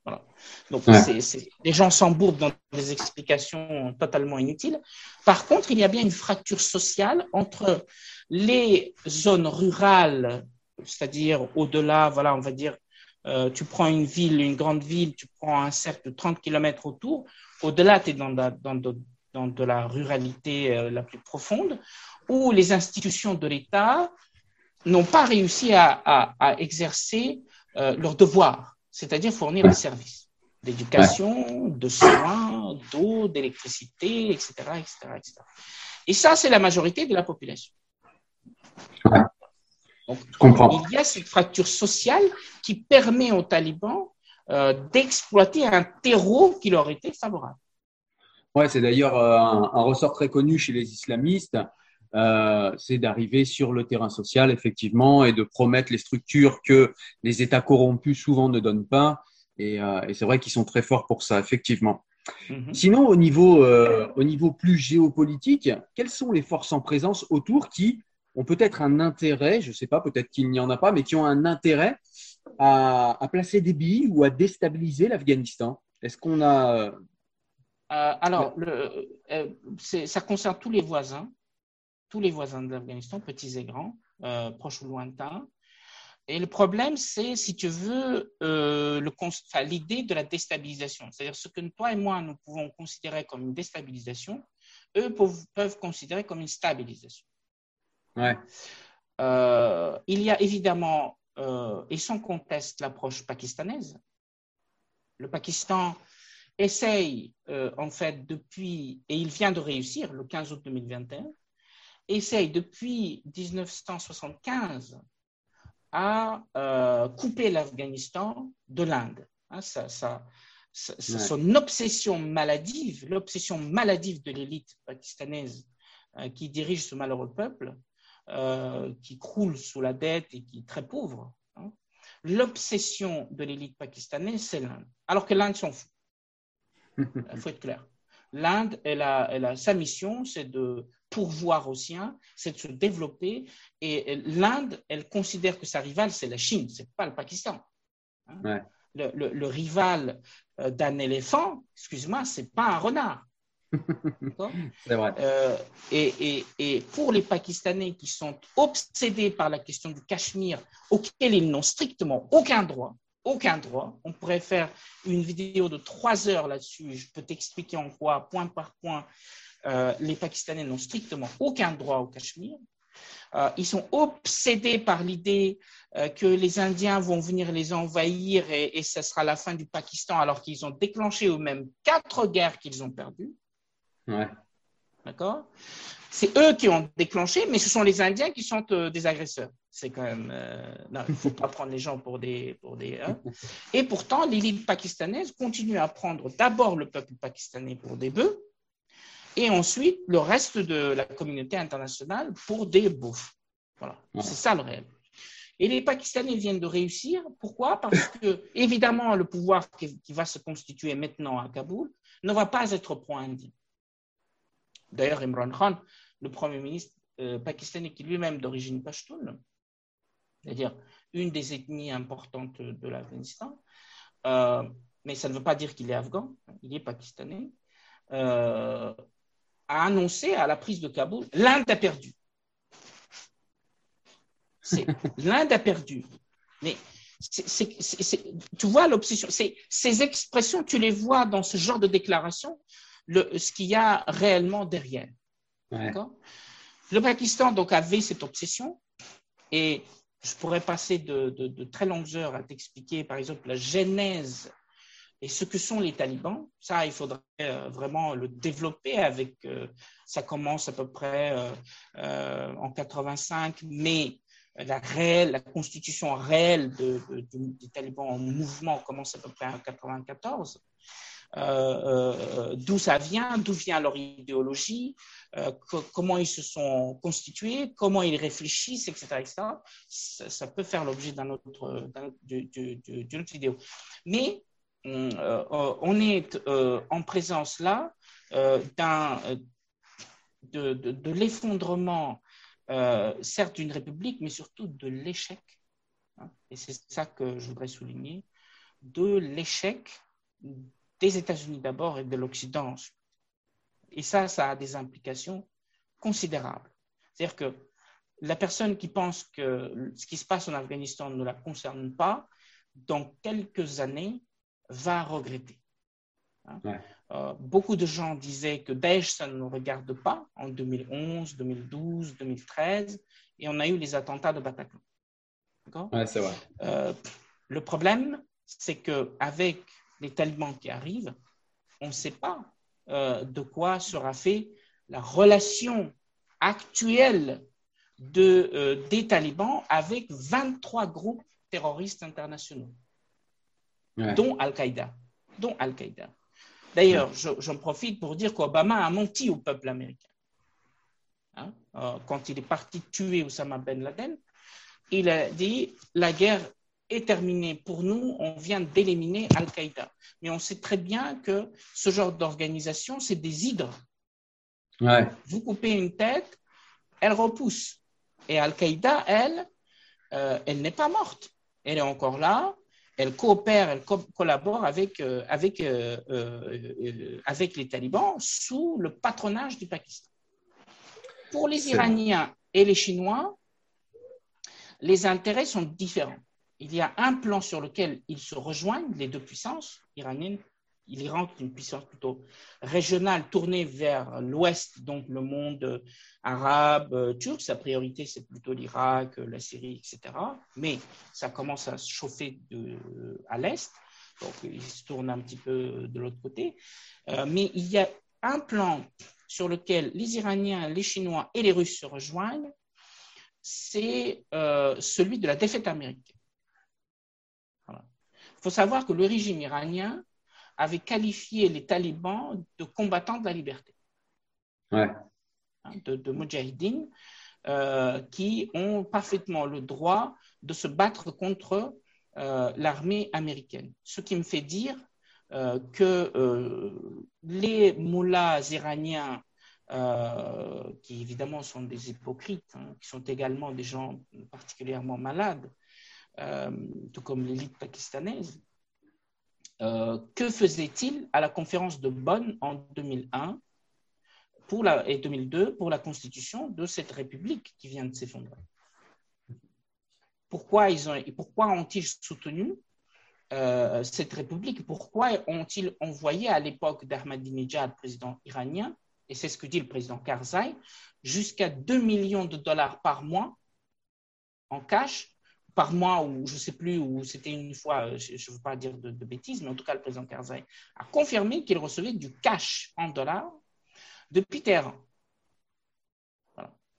Voilà. Donc, les gens s'embourbent dans des explications totalement inutiles. Par contre, il y a bien une fracture sociale entre les zones rurales c'est-à-dire au-delà, voilà, on va dire, euh, tu prends une ville, une grande ville, tu prends un cercle de 30 km autour, au-delà, tu es dans, dans, dans, de la ruralité euh, la plus profonde, où les institutions de l'État n'ont pas réussi à, à, exercer euh, leur devoir, c'est-à-dire fournir des services d'éducation, de soins, d'eau, d'électricité, etc., etc., etc. Et ça, c'est la majorité de la population. Donc, il y a cette fracture sociale qui permet aux talibans euh, d'exploiter un terreau qui leur était favorable. Ouais, c'est d'ailleurs euh, un, ressort très connu chez les islamistes, euh, c'est d'arriver sur le terrain social, effectivement, et de promettre les structures que les États corrompus souvent ne donnent pas. Et, c'est vrai qu'ils sont très forts pour ça, effectivement. Mhm. Sinon, au niveau, au niveau plus géopolitique, quelles sont les forces en présence autour qui ont peut-être un intérêt, je ne sais pas, peut-être qu'il n'y en a pas, mais qui ont un intérêt à, placer des billes ou à déstabiliser l'Afghanistan Est-ce qu'on a. Euh, alors, euh, ça concerne tous les voisins, tous les voisins de l'Afghanistan, petits et grands, euh, proches ou lointains. Et le problème, c'est, si tu veux, l'idée de la déstabilisation. C'est-à-dire ce que toi et moi, nous pouvons considérer comme une déstabilisation, eux peuvent considérer comme une stabilisation. Euh, il y a évidemment, euh, et sans conteste, l'approche pakistanaise. Le Pakistan essaye, euh, en fait, depuis, et il vient de réussir le 15 août 2021, essaye depuis 1975 à couper l'Afghanistan de l'Inde. Hein, ça, ça, Son obsession maladive, l'obsession maladive de l'élite pakistanaise qui dirige ce malheureux peuple, euh, qui croule sous la dette et qui est très pauvre. Hein. L'obsession de l'élite pakistanaise, c'est l'Inde. Alors que l'Inde s'en fout. (laughs) Il faut être clair. L'Inde, elle a, elle a, sa mission, c'est de pourvoir aux siens, c'est de se développer. Et l'Inde, elle considère que sa rivale, c'est la Chine, c'est pas le Pakistan. Hein. Le, le, rival euh, d'un éléphant, excuse-moi, c'est pas un renard. C'est vrai. Euh, et, et, pour les Pakistanais qui sont obsédés par la question du Cachemire, auquel ils n'ont strictement aucun droit, aucun droit, on pourrait faire une vidéo de trois heures là-dessus, je peux t'expliquer en quoi, point par point, euh, les Pakistanais n'ont strictement aucun droit au Cachemire. Euh, ils sont obsédés par l'idée que les Indiens vont venir les envahir et, et ce sera la fin du Pakistan alors qu'ils ont déclenché eux-mêmes quatre guerres qu'ils ont perdues. D'accord? C'est eux qui ont déclenché, mais ce sont les Indiens qui sont euh, des agresseurs. C'est quand même. Euh, non, il ne faut pas (laughs) prendre les gens pour des. Pour des hein. (laughs) Et pourtant, l'élite pakistanaise continue à prendre d'abord le peuple pakistanais pour des bœufs et ensuite le reste de la communauté internationale pour des bouffes. Voilà, c'est ça le réel. Et les Pakistanais viennent de réussir. Pourquoi? Parce (laughs) que, évidemment, le pouvoir qui, va se constituer maintenant à Kaboul ne va pas être pro-indien. D'ailleurs, Imran Khan, le Premier ministre euh, pakistanais, qui lui-même d'origine pashtun, c'est-à-dire une des ethnies importantes de l'Afghanistan, euh, mais ça ne veut pas dire qu'il est afghan, il est pakistanais, euh, a annoncé à la prise de Kaboul l'Inde a perdu. (laughs) L'Inde a perdu. Mais tu vois l'obsession. Ces expressions, tu les vois dans ce genre de déclaration, le, ce qu'il y a réellement derrière. Le Pakistan donc avait cette obsession et je pourrais passer de, de très longues heures à t'expliquer, par exemple, la genèse et ce que sont les talibans, ça, il faudrait euh, vraiment le développer avec, euh, ça commence à peu près euh, en 85, mais la réelle, la constitution réelle de, des talibans en mouvement commence à peu près en 94. D'où ça vient, d'où vient leur idéologie, comment ils se sont constitués, comment ils réfléchissent, etc. Ça, peut faire l'objet d'un autre, d'une autre vidéo. Mais euh, on est euh, en présence là euh, d'un, de, de, l'effondrement, certes d'une république, mais surtout de l'échec, hein, et c'est ça que je voudrais souligner, de l'échec des États-Unis d'abord et de l'Occident ensuite. Et ça, ça a des implications considérables. C'est-à-dire que la personne qui pense que ce qui se passe en Afghanistan ne la concerne pas, dans quelques années, va regretter. Hein? Euh, beaucoup de gens disaient que Daesh, ça ne nous regarde pas en 2011, 2012, 2013, et on a eu les attentats de Bataclan. vrai. Euh, le problème, c'est qu'avec les talibans qui arrivent, on ne sait pas euh, de quoi sera fait la relation actuelle de, des talibans avec 23 groupes terroristes internationaux dont Al-Qaïda. Dont Al-Qaïda. D'ailleurs, j'en profite pour dire qu'Obama a menti au peuple américain. Hein, euh, quand il est parti tuer Osama Ben Laden, il a dit la guerre est terminée pour nous, on vient d'éliminer Al-Qaïda. Mais on sait très bien que ce genre d'organisation, c'est des hydres. Vous coupez une tête, elle repousse. Et Al-Qaïda, elle, euh, elle n'est pas morte. Elle est encore là, elle coopère, elle collabore avec, euh, avec, euh, avec les talibans sous le patronage du Pakistan. Pour les Iraniens et les Chinois, les intérêts sont différents. Il y a un plan sur lequel ils se rejoignent, les deux puissances, iraniennes l'Iran est une puissance plutôt régionale tournée vers l'ouest, donc le monde arabe, euh, turc. Sa priorité, c'est plutôt l'Irak, la Syrie, etc. Mais ça commence à se chauffer de, à l'est, donc il se tourne un petit peu de l'autre côté. Euh, mais il y a un plan sur lequel les Iraniens, les Chinois et les Russes se rejoignent, c'est euh, celui de la défaite américaine. Il faut savoir que le régime iranien avait qualifié les talibans de combattants de la liberté. Ouais. Hein, de, de euh, qui ont parfaitement le droit de se battre contre euh, l'armée américaine. Ce qui me fait dire euh, que les moullas iraniens, qui évidemment sont des hypocrites, hein, qui sont également des gens particulièrement malades, tout comme l'élite pakistanaise, euh, que faisait-il à la conférence de Bonn en 2001 pour la, et 2002 pour la constitution de cette république qui vient de s'effondrer? Pourquoi ont-ils soutenu euh, cette république? Pourquoi ont-ils envoyé à l'époque d'Ahmadinejad, président iranien, et c'est ce que dit le président Karzai, jusqu'à 2 millions de dollars par mois en cash par mois, ou je ne sais plus, ou c'était une fois, euh, je ne veux pas dire de, bêtises, mais en tout cas, le président Karzai a confirmé qu'il recevait du cash en dollars depuis Téhéran.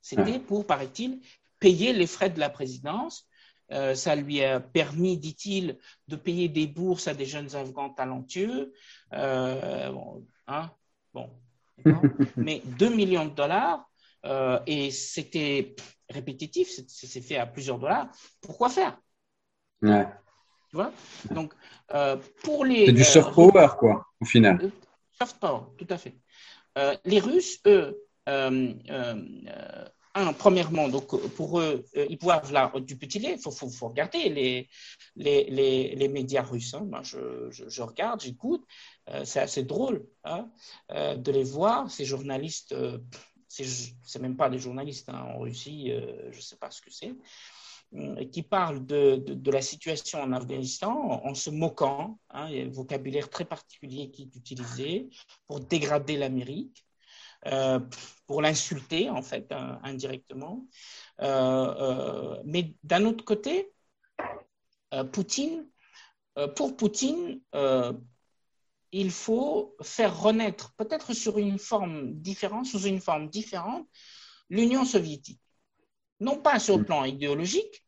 C'était pour, paraît-il, payer les frais de la présidence. Euh, ça lui a permis, dit-il, de payer des bourses à des jeunes Afghans talentueux. Euh, bon, hein, bon (laughs) mais 2 millions de dollars, et c'était répétitif, c'est fait à plusieurs dollars, pourquoi faire? Ouais. Tu vois? Donc, euh, pour les. C'est du soft euh, power, quoi, au final. Euh, soft power, tout à fait. les Russes, eux, un, premièrement, donc pour eux, ils boivent là du petit lait. Il faut, faut, faut, regarder les, les, les, les médias russes. Hein. Moi, je, je, regarde, j'écoute. c'est assez drôle hein, de les voir, ces journalistes c'est même pas des journalistes hein, en Russie, euh, je ne sais pas ce que c'est. qui parle de, de, la situation en Afghanistan en, se moquant. Hein, il y a un vocabulaire très particulier qui est utilisé pour dégrader l'Amérique. Euh, pour l'insulter, en fait, indirectement. mais d'un autre côté, Poutine, pour Poutine, il faut faire renaître, peut-être sur une forme différente, sous une forme différente, l'Union soviétique. Non pas sur le plan idéologique,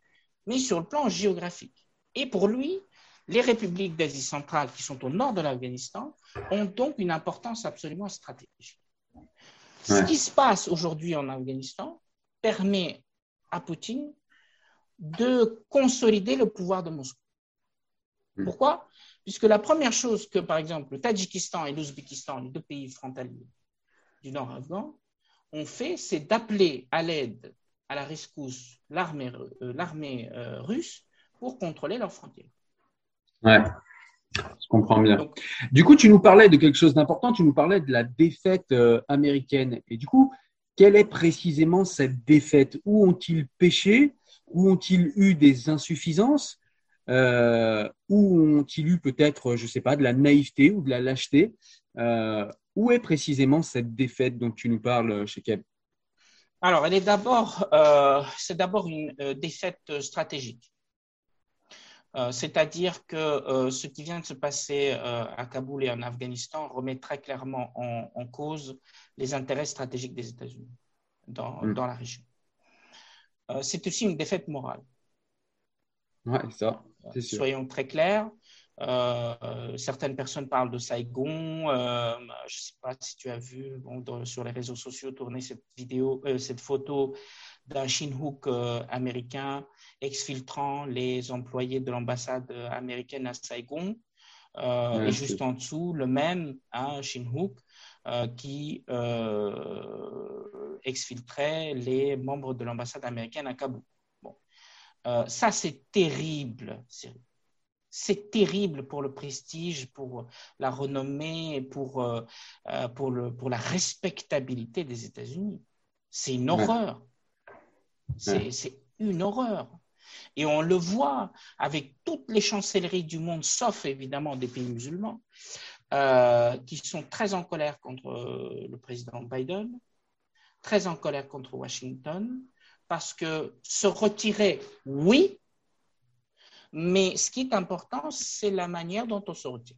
mais sur le plan géographique. Et pour lui, les républiques d'Asie centrale qui sont au nord de l'Afghanistan ont donc une importance absolument stratégique. Ce qui se passe aujourd'hui en Afghanistan permet à Poutine de consolider le pouvoir de Moscou. Hmm. Pourquoi? Puisque la première chose que, par exemple, le Tadjikistan et l'Ouzbékistan, les deux pays frontaliers du nord afghan, ont fait, c'est d'appeler à l'aide, à la rescousse, l'armée euh, euh, russe pour contrôler leurs frontières. Ouais, je comprends bien. du coup, tu nous parlais de quelque chose d'important, tu nous parlais de la défaite euh, américaine. Et du coup, quelle est précisément cette défaite? Où ont-ils péché? Où ont-ils eu des insuffisances? Euh, Où ont-ils eu peut-être, je ne sais pas, de la naïveté ou de la lâcheté euh, Où est précisément cette défaite dont tu nous parles, Keb? Alors, elle est d'abord, euh, c'est d'abord une défaite stratégique. C'est-à-dire que ce qui vient de se passer à Kaboul et en Afghanistan remet très clairement en, cause les intérêts stratégiques des États-Unis dans, mm. dans, la région. c'est aussi une défaite morale. Ouais, ça. Soyons très clairs. Euh, certaines personnes parlent de Saigon. Euh, je ne sais pas si tu as vu sur les réseaux sociaux tourner cette vidéo, euh, cette photo d'un Shinhook américain exfiltrant les employés de l'ambassade américaine à Saigon. et juste en dessous, le même, hein, Shinhook, qui exfiltrait les membres de l'ambassade américaine à Kaboul. Euh, ça, c'est terrible. C'est terrible pour le prestige, pour la renommée, pour, euh, euh, pour, le, pour la respectabilité des États-Unis. C'est une horreur. C'est une horreur. Et on le voit avec toutes les chancelleries du monde, sauf évidemment des pays musulmans, qui sont très en colère contre le président Biden, très en colère contre Washington, parce que se retirer, oui, mais ce qui est important, c'est la manière dont on se retire.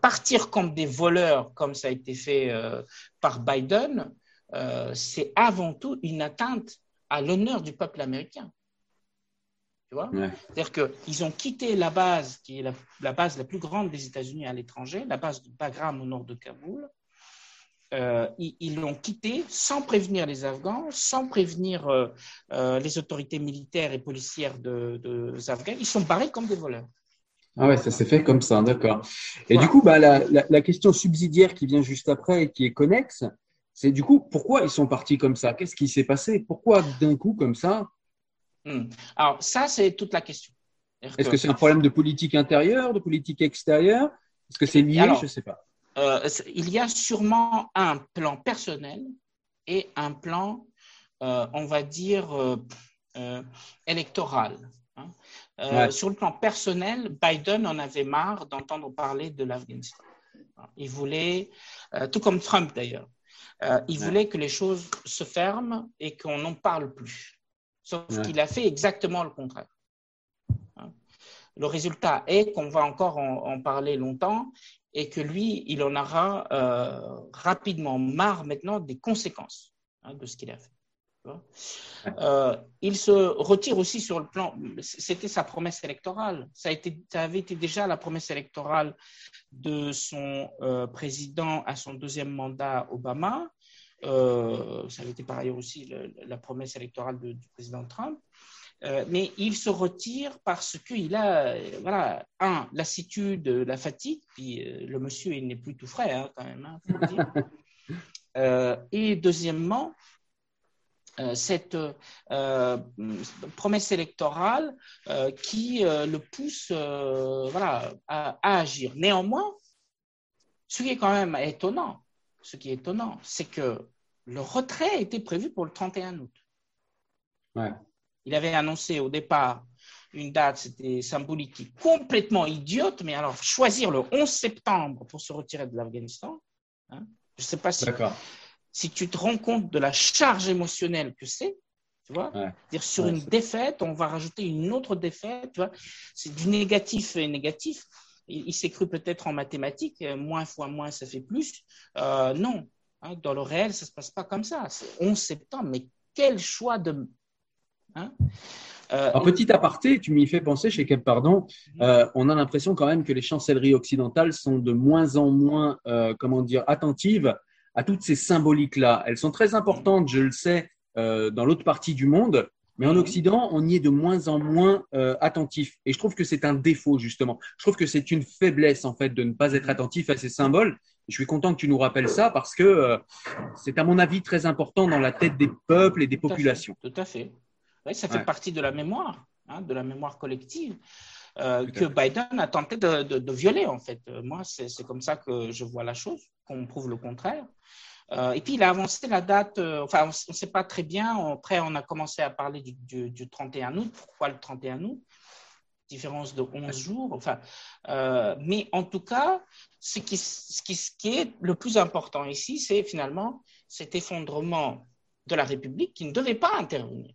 Partir comme des voleurs, comme ça a été fait euh, par Biden, euh, c'est avant tout une atteinte à l'honneur du peuple américain. Tu vois? C'est-à-dire qu'ils ont quitté la base, qui est la, la, base la plus grande des États-Unis à l'étranger, la base de Bagram au nord de Kaboul, euh, ils l'ont quitté sans prévenir les Afghans, sans prévenir euh, euh, les autorités militaires et policières de, de Afghans. Ils sont barrés comme des voleurs. Ah ouais, ça s'est fait comme ça, d'accord. Et du coup, bah, la, la, question subsidiaire qui vient juste après et qui est connexe, c'est du coup, pourquoi ils sont partis comme ça? Qu'est-ce qui s'est passé? Pourquoi d'un coup comme ça? Hmm. Alors ça, c'est toute la question. Est-ce que, c'est un problème de politique intérieure, de politique extérieure? Est-ce que c'est lié? Je ne sais pas. Euh, il y a sûrement un plan personnel et un plan, euh, on va dire, euh, électoral. Hein. Sur le plan personnel, Biden en avait marre d'entendre parler de l'Afghanistan. Il voulait, tout comme Trump d'ailleurs, il voulait que les choses se ferment et qu'on n'en parle plus. Sauf qu'il a fait exactement le contraire. Hein. Le résultat est qu'on va encore en, parler longtemps et que lui, il en aura euh, rapidement marre maintenant des conséquences hein, de ce qu'il a fait. Euh, il se retire aussi sur le plan, c'était sa promesse électorale, ça, avait été déjà la promesse électorale de son euh, président à son deuxième mandat, Obama, ça avait été par ailleurs aussi la promesse électorale du président Trump. Euh, mais il se retire parce qu'il a, euh, voilà, un, lassitude, la fatigue, puis euh, le monsieur, il n'est plus tout frais, hein, quand même, hein, faut dire. (laughs) et deuxièmement, cette promesse électorale qui le pousse voilà, à, à, agir. Néanmoins, ce qui est quand même étonnant, ce qui est étonnant, c'est que le retrait était prévu pour le 31 août. Ouais. Il avait annoncé au départ une date, c'était symbolique, complètement idiote, mais alors choisir le 11 septembre pour se retirer de l'Afghanistan, hein, je ne sais pas si, si tu te rends compte de la charge émotionnelle que c'est, tu vois dire sur une défaite, on va rajouter une autre défaite, tu vois C'est du négatif et négatif. Il, s'est cru peut-être en mathématiques, euh, moins fois moins, ça fait plus. Euh, non, hein, dans le réel, ça ne se passe pas comme ça. C'est 11 septembre, mais quel choix de... Hein euh, en petit aparté, tu m'y fais penser chez Kep Pardon, mhm. on a l'impression quand même que les chancelleries occidentales sont de moins en moins, comment dire, attentives à toutes ces symboliques-là. Elles sont très importantes, je le sais, euh, dans l'autre partie du monde. Mais en mhm. Occident, on y est de moins en moins euh, attentif. Et je trouve que c'est un défaut, justement. Je trouve que c'est une faiblesse, en fait, de ne pas être mhm. attentif à ces symboles. je suis content que tu nous rappelles ça parce que euh, c'est, à mon avis, très important dans la tête des peuples et des populations. tout à fait. Oui, ça fait partie de la mémoire, hein, de la mémoire collective. que Biden a tenté de, de violer, en fait. Moi, c'est comme ça que je vois la chose, qu'on prouve le contraire. Euh, et puis, il a avancé la date, euh, enfin, on ne sait pas très bien. Après, on a commencé à parler du, du, 31 août. Pourquoi le 31 août? Différence de 11 jours. Enfin, euh, mais en tout cas, ce qui, ce, qui, ce qui est le plus important ici, c'est finalement cet effondrement de la République qui ne devait pas intervenir.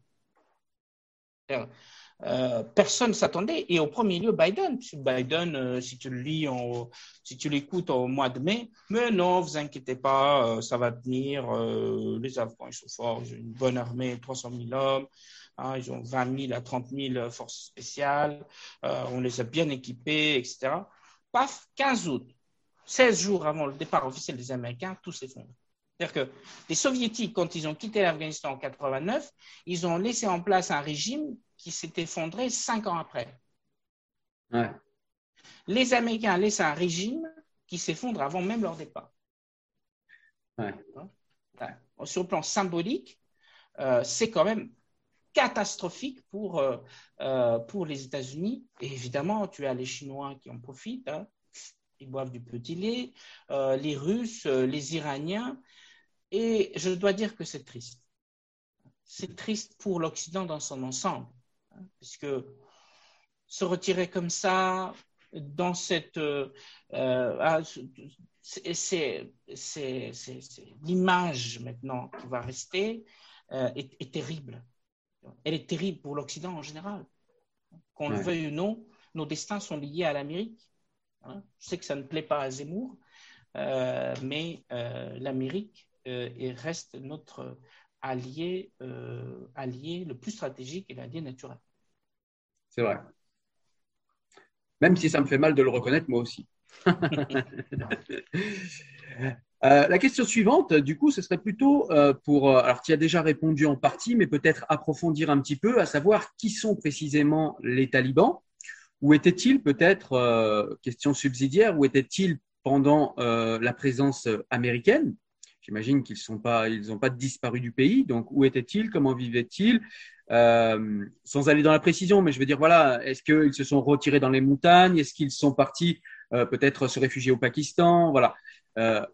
Euh, personne ne s'attendait. Et au premier lieu, Biden. Biden, euh, si tu l'écoutes au mois de mai, mais non, vous inquiétez pas, euh, ça va tenir. les Afghans, ils sont forts, ils ont une bonne armée, 300 000 hommes. Hein, ils ont 20 000 à 30 000 forces spéciales. on les a bien équipés, etc. Paf, 15 août, 16 jours avant le départ officiel des Américains, tout s'effondre. C'est-à-dire que les Soviétiques, quand ils ont quitté l'Afghanistan en 89, ils ont laissé en place un régime qui s'est effondré cinq ans après. Les Américains laissent un régime qui s'effondre avant même leur départ. Sur le plan symbolique, euh, c'est quand même catastrophique pour, euh, euh, pour les États-Unis. Et évidemment, tu as les Chinois qui en profitent. Hein. Ils boivent du petit lait. les Russes, les Iraniens. Et je dois dire que c'est triste. C'est triste pour l'Occident dans son ensemble puisque se retirer comme ça, dans cette. Euh, ah, c'est l'image maintenant qui va rester euh, est, terrible. Elle est terrible pour l'Occident en général. Qu'on le veuille ou non, nos destins sont liés à l'Amérique. Hein. Je sais que ça ne plaît pas à Zemmour, euh, mais l'Amérique reste notre allié, euh, allié le plus stratégique et l'allié naturel. C'est vrai. Même si ça me fait mal de le reconnaître, moi aussi. (laughs) Euh, la question suivante, du coup, ce serait plutôt euh, pour, alors tu as déjà répondu en partie, mais peut-être approfondir un petit peu, à savoir qui sont précisément les talibans? Où étaient-ils peut-être, question subsidiaire, où étaient-ils pendant la présence américaine? J'imagine qu'ils n'ont pas, pas disparu du pays. Donc, où étaient-ils? Comment vivaient-ils? Euh, Sans aller dans la précision, mais je veux dire, voilà, est-ce qu'ils se sont retirés dans les montagnes? Est-ce qu'ils sont partis euh, peut-être se réfugier au Pakistan? Voilà. Euh,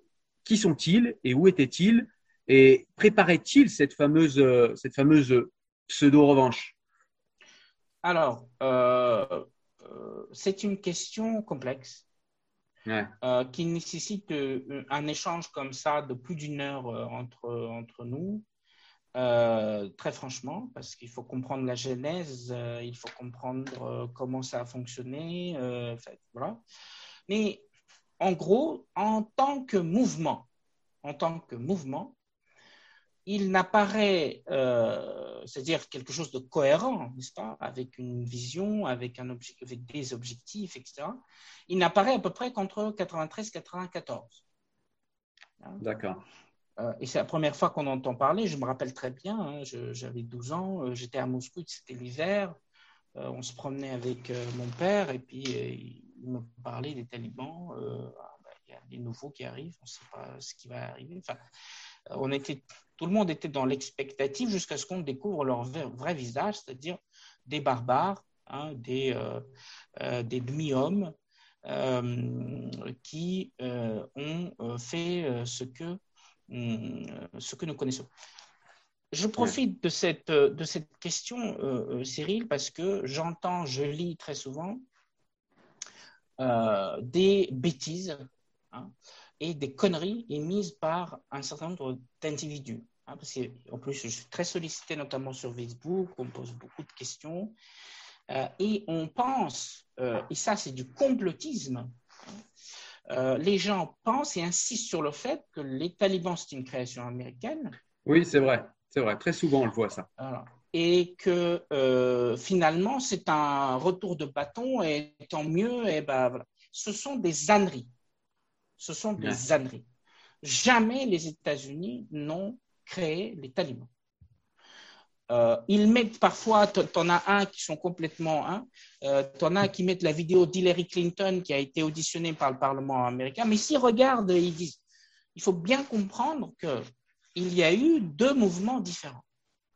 qui sont-ils et où étaient-ils? Et préparaient-ils cette fameuse, cette fameuse pseudo-revanche? Alors, c'est une question complexe. Euh, qui nécessite euh, un échange comme ça de plus d'une heure euh, entre, entre nous. très franchement, parce qu'il faut comprendre la genèse, il faut comprendre comment ça a fonctionné. voilà. Mais en gros, en tant que mouvement, en tant que mouvement, il n'apparaît, euh, c'est-à-dire quelque chose de cohérent, n'est-ce pas, avec une vision, avec, un avec des objectifs, etc. Il n'apparaît à peu près qu'entre 93 et 94. D'accord. Euh, et c'est la première fois qu'on entend parler. Je me rappelle très bien. Hein, j'avais 12 ans. Euh, j'étais à Moscou. C'était l'hiver. on se promenait avec mon père et puis il me parlait des talibans. Ah, ben, il y a des nouveaux qui arrivent. On ne sait pas ce qui va arriver. Enfin, on était tout le monde était dans l'expectative jusqu'à ce qu'on découvre leur vrai, visage, c'est-à-dire des barbares, hein, des, euh, euh, des demi-hommes euh, qui ont fait ce que, ce que nous connaissons. je profite de, cette, de cette question, Cyril, parce que j'entends, je lis très souvent des bêtises hein, et des conneries émises par un certain nombre d'individus. Hein, en plus, je suis très sollicité, notamment sur Facebook, on me pose beaucoup de questions. Euh, et on pense, euh, et ça c'est du complotisme, euh, les gens pensent et insistent sur le fait que les talibans c'est une création américaine. Oui, c'est vrai, c'est vrai. Très souvent on le voit ça. Et que finalement c'est un retour de bâton et tant mieux. Et ben, voilà. Ce sont des âneries. Ce sont des âneries. Jamais les États-Unis n'ont créé les talibans. Euh, ils mettent parfois, tu en as un qui sont complètement, hein, euh, tu en as qui mettent la vidéo d'Hillary Clinton qui a été auditionnée par le Parlement américain, mais s'ils regardent, ils disent, il faut bien comprendre qu'il y a eu deux mouvements différents.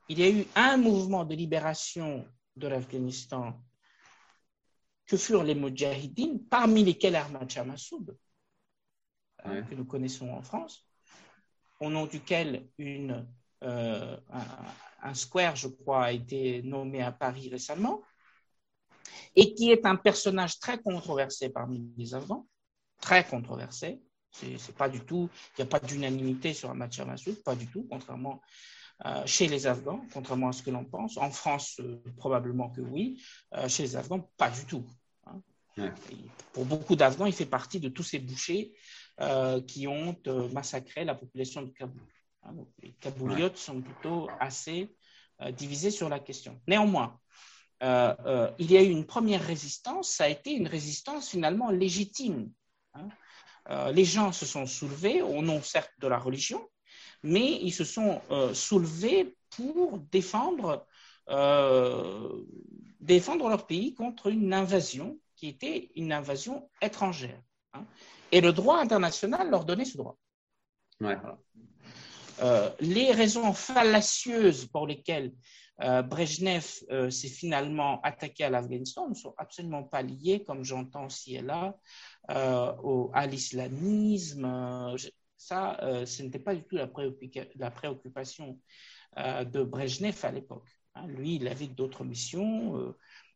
Il y a eu un mouvement de libération de l'Afghanistan que furent les Mujahideen, parmi lesquels Ahmad Shah Massoud, hein, que nous connaissons en France, au nom duquel une, euh, un, square, je crois, a été nommé à Paris récemment, et qui est un personnage très controversé parmi les Afghans, très controversé. C'est pas du tout, il n'y a pas d'unanimité sur Shah Massoud, pas du tout, contrairement euh, chez les Afghans, contrairement à ce que l'on pense. En France, euh, probablement que oui. chez les Afghans, pas du tout. Hein. Pour beaucoup d'Afghans, il fait partie de tous ces bouchers qui ont euh, massacré la population de Kaboul. Hein, les Kabouliotes sont plutôt assez euh, divisés sur la question. Néanmoins, il y a eu une première résistance, ça a été une résistance finalement légitime. Hein. les gens se sont soulevés au nom certes de la religion, mais ils se sont soulevés pour défendre, défendre leur pays contre une invasion qui était une invasion étrangère. Hein. Et le droit international leur donnait ce droit. Euh, les raisons fallacieuses pour lesquelles euh, Brezhnev euh, s'est finalement attaqué à l'Afghanistan ne sont absolument pas liées, comme j'entends ci et là, à l'islamisme. ça, ce n'était pas du tout la, la préoccupation de Brezhnev à l'époque. Hein. lui, il avait d'autres missions,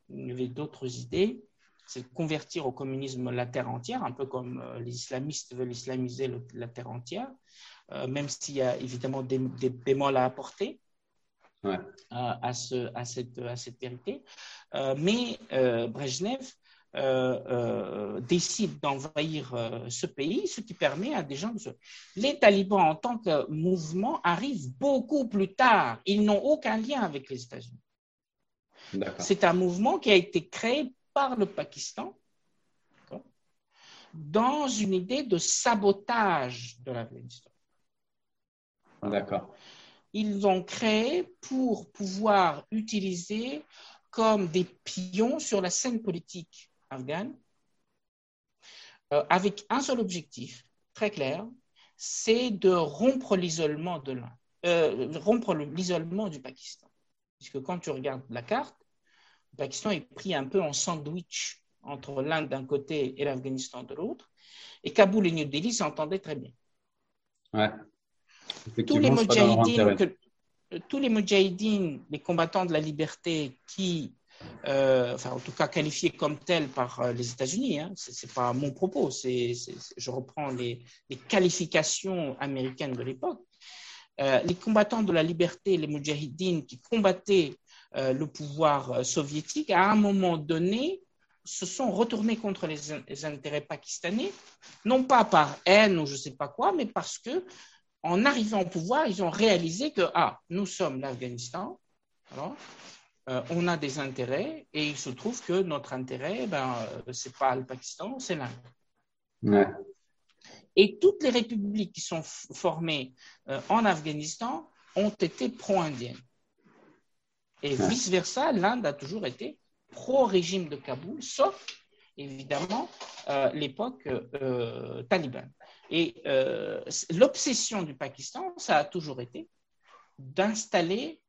il avait d'autres idées c'est convertir au communisme la terre entière, un peu comme euh, les islamistes veulent islamiser la terre entière, euh, même s'il y a évidemment des, bémols à apporter euh, à, ce, à, cette, à cette vérité. mais Brezhnev décide d'envahir ce pays, ce qui permet à des gens de se... Les talibans en tant que mouvement arrivent beaucoup plus tard. Ils n'ont aucun lien avec les États-Unis. C'est un mouvement qui a été créé par le Pakistan dans une idée de sabotage de l'Afghanistan. D'accord. Ils ont créé pour pouvoir utiliser comme des pions sur la scène politique afghane, euh, avec un seul objectif très clair, c'est de rompre l'isolement de l'Inde, euh, rompre l'isolement du Pakistan. Puisque quand tu regardes la carte, Pakistan est pris un peu en sandwich entre l'Inde d'un côté et l'Afghanistan de l'autre. Et Kaboul et New Delhi s'entendaient très bien. Tous les, mujahideen tous les mujahideen, les combattants de la liberté qui, euh, enfin en tout cas qualifiés comme tels par euh, les États-Unis, hein, ce n'est pas mon propos, c'est, je reprends les, qualifications américaines de l'époque, euh, les combattants de la liberté, les mujahideen qui combattaient le pouvoir euh, soviétique, à un moment donné, se sont retournés contre les, intérêts pakistanais, non pas par haine ou je ne sais pas quoi, mais parce que en arrivant au pouvoir, ils ont réalisé que ah, nous sommes l'Afghanistan, euh, on a des intérêts et il se trouve que notre intérêt, ben, c'est pas le Pakistan, c'est l'Inde. Et toutes les républiques qui sont formées en Afghanistan ont été pro-indiennes. Et vice-versa, l'Inde a toujours été pro-régime de Kaboul, sauf évidemment euh, l'époque euh, talibane. Et euh, l'obsession du Pakistan, ça a toujours été d'installer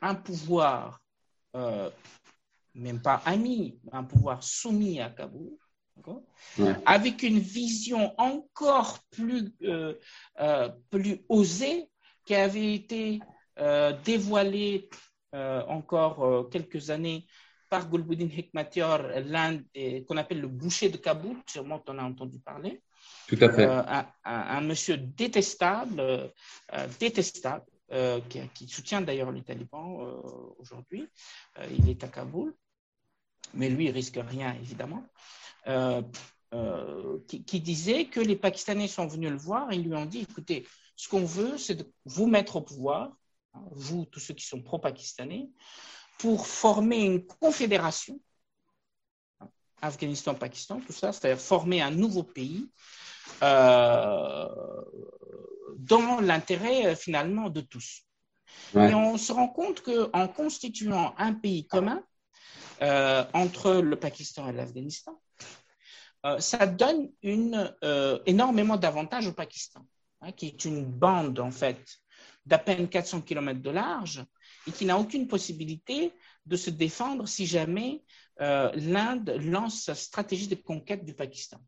un pouvoir, même pas ami, un pouvoir soumis à Kaboul, avec une vision encore plus, plus osée qui avait été dévoilé encore quelques années par Gulbuddin Hekmatyar, l'un qu'on appelle le boucher de Kaboul, sûrement tu en as entendu parler. Tout à fait. un, monsieur détestable, détestable, qui, soutient d'ailleurs les talibans aujourd'hui. il est à Kaboul, mais lui, il risque rien, évidemment. Euh, qui, disait que les Pakistanais sont venus le voir et lui ont dit, écoutez, ce qu'on veut, c'est de vous mettre au pouvoir, vous, tous ceux qui sont pro-pakistanais, pour former une confédération, Afghanistan-Pakistan, tout ça, c'est-à-dire former un nouveau pays euh, dans l'intérêt euh, finalement de tous. Et on se rend compte qu'en constituant un pays commun entre le Pakistan et l'Afghanistan, euh, ça donne une, euh, énormément d'avantages au Pakistan, hein, qui est une bande en fait d'à peine 400 km de large et qui n'a aucune possibilité de se défendre si jamais euh, l'Inde lance sa stratégie de conquête du Pakistan.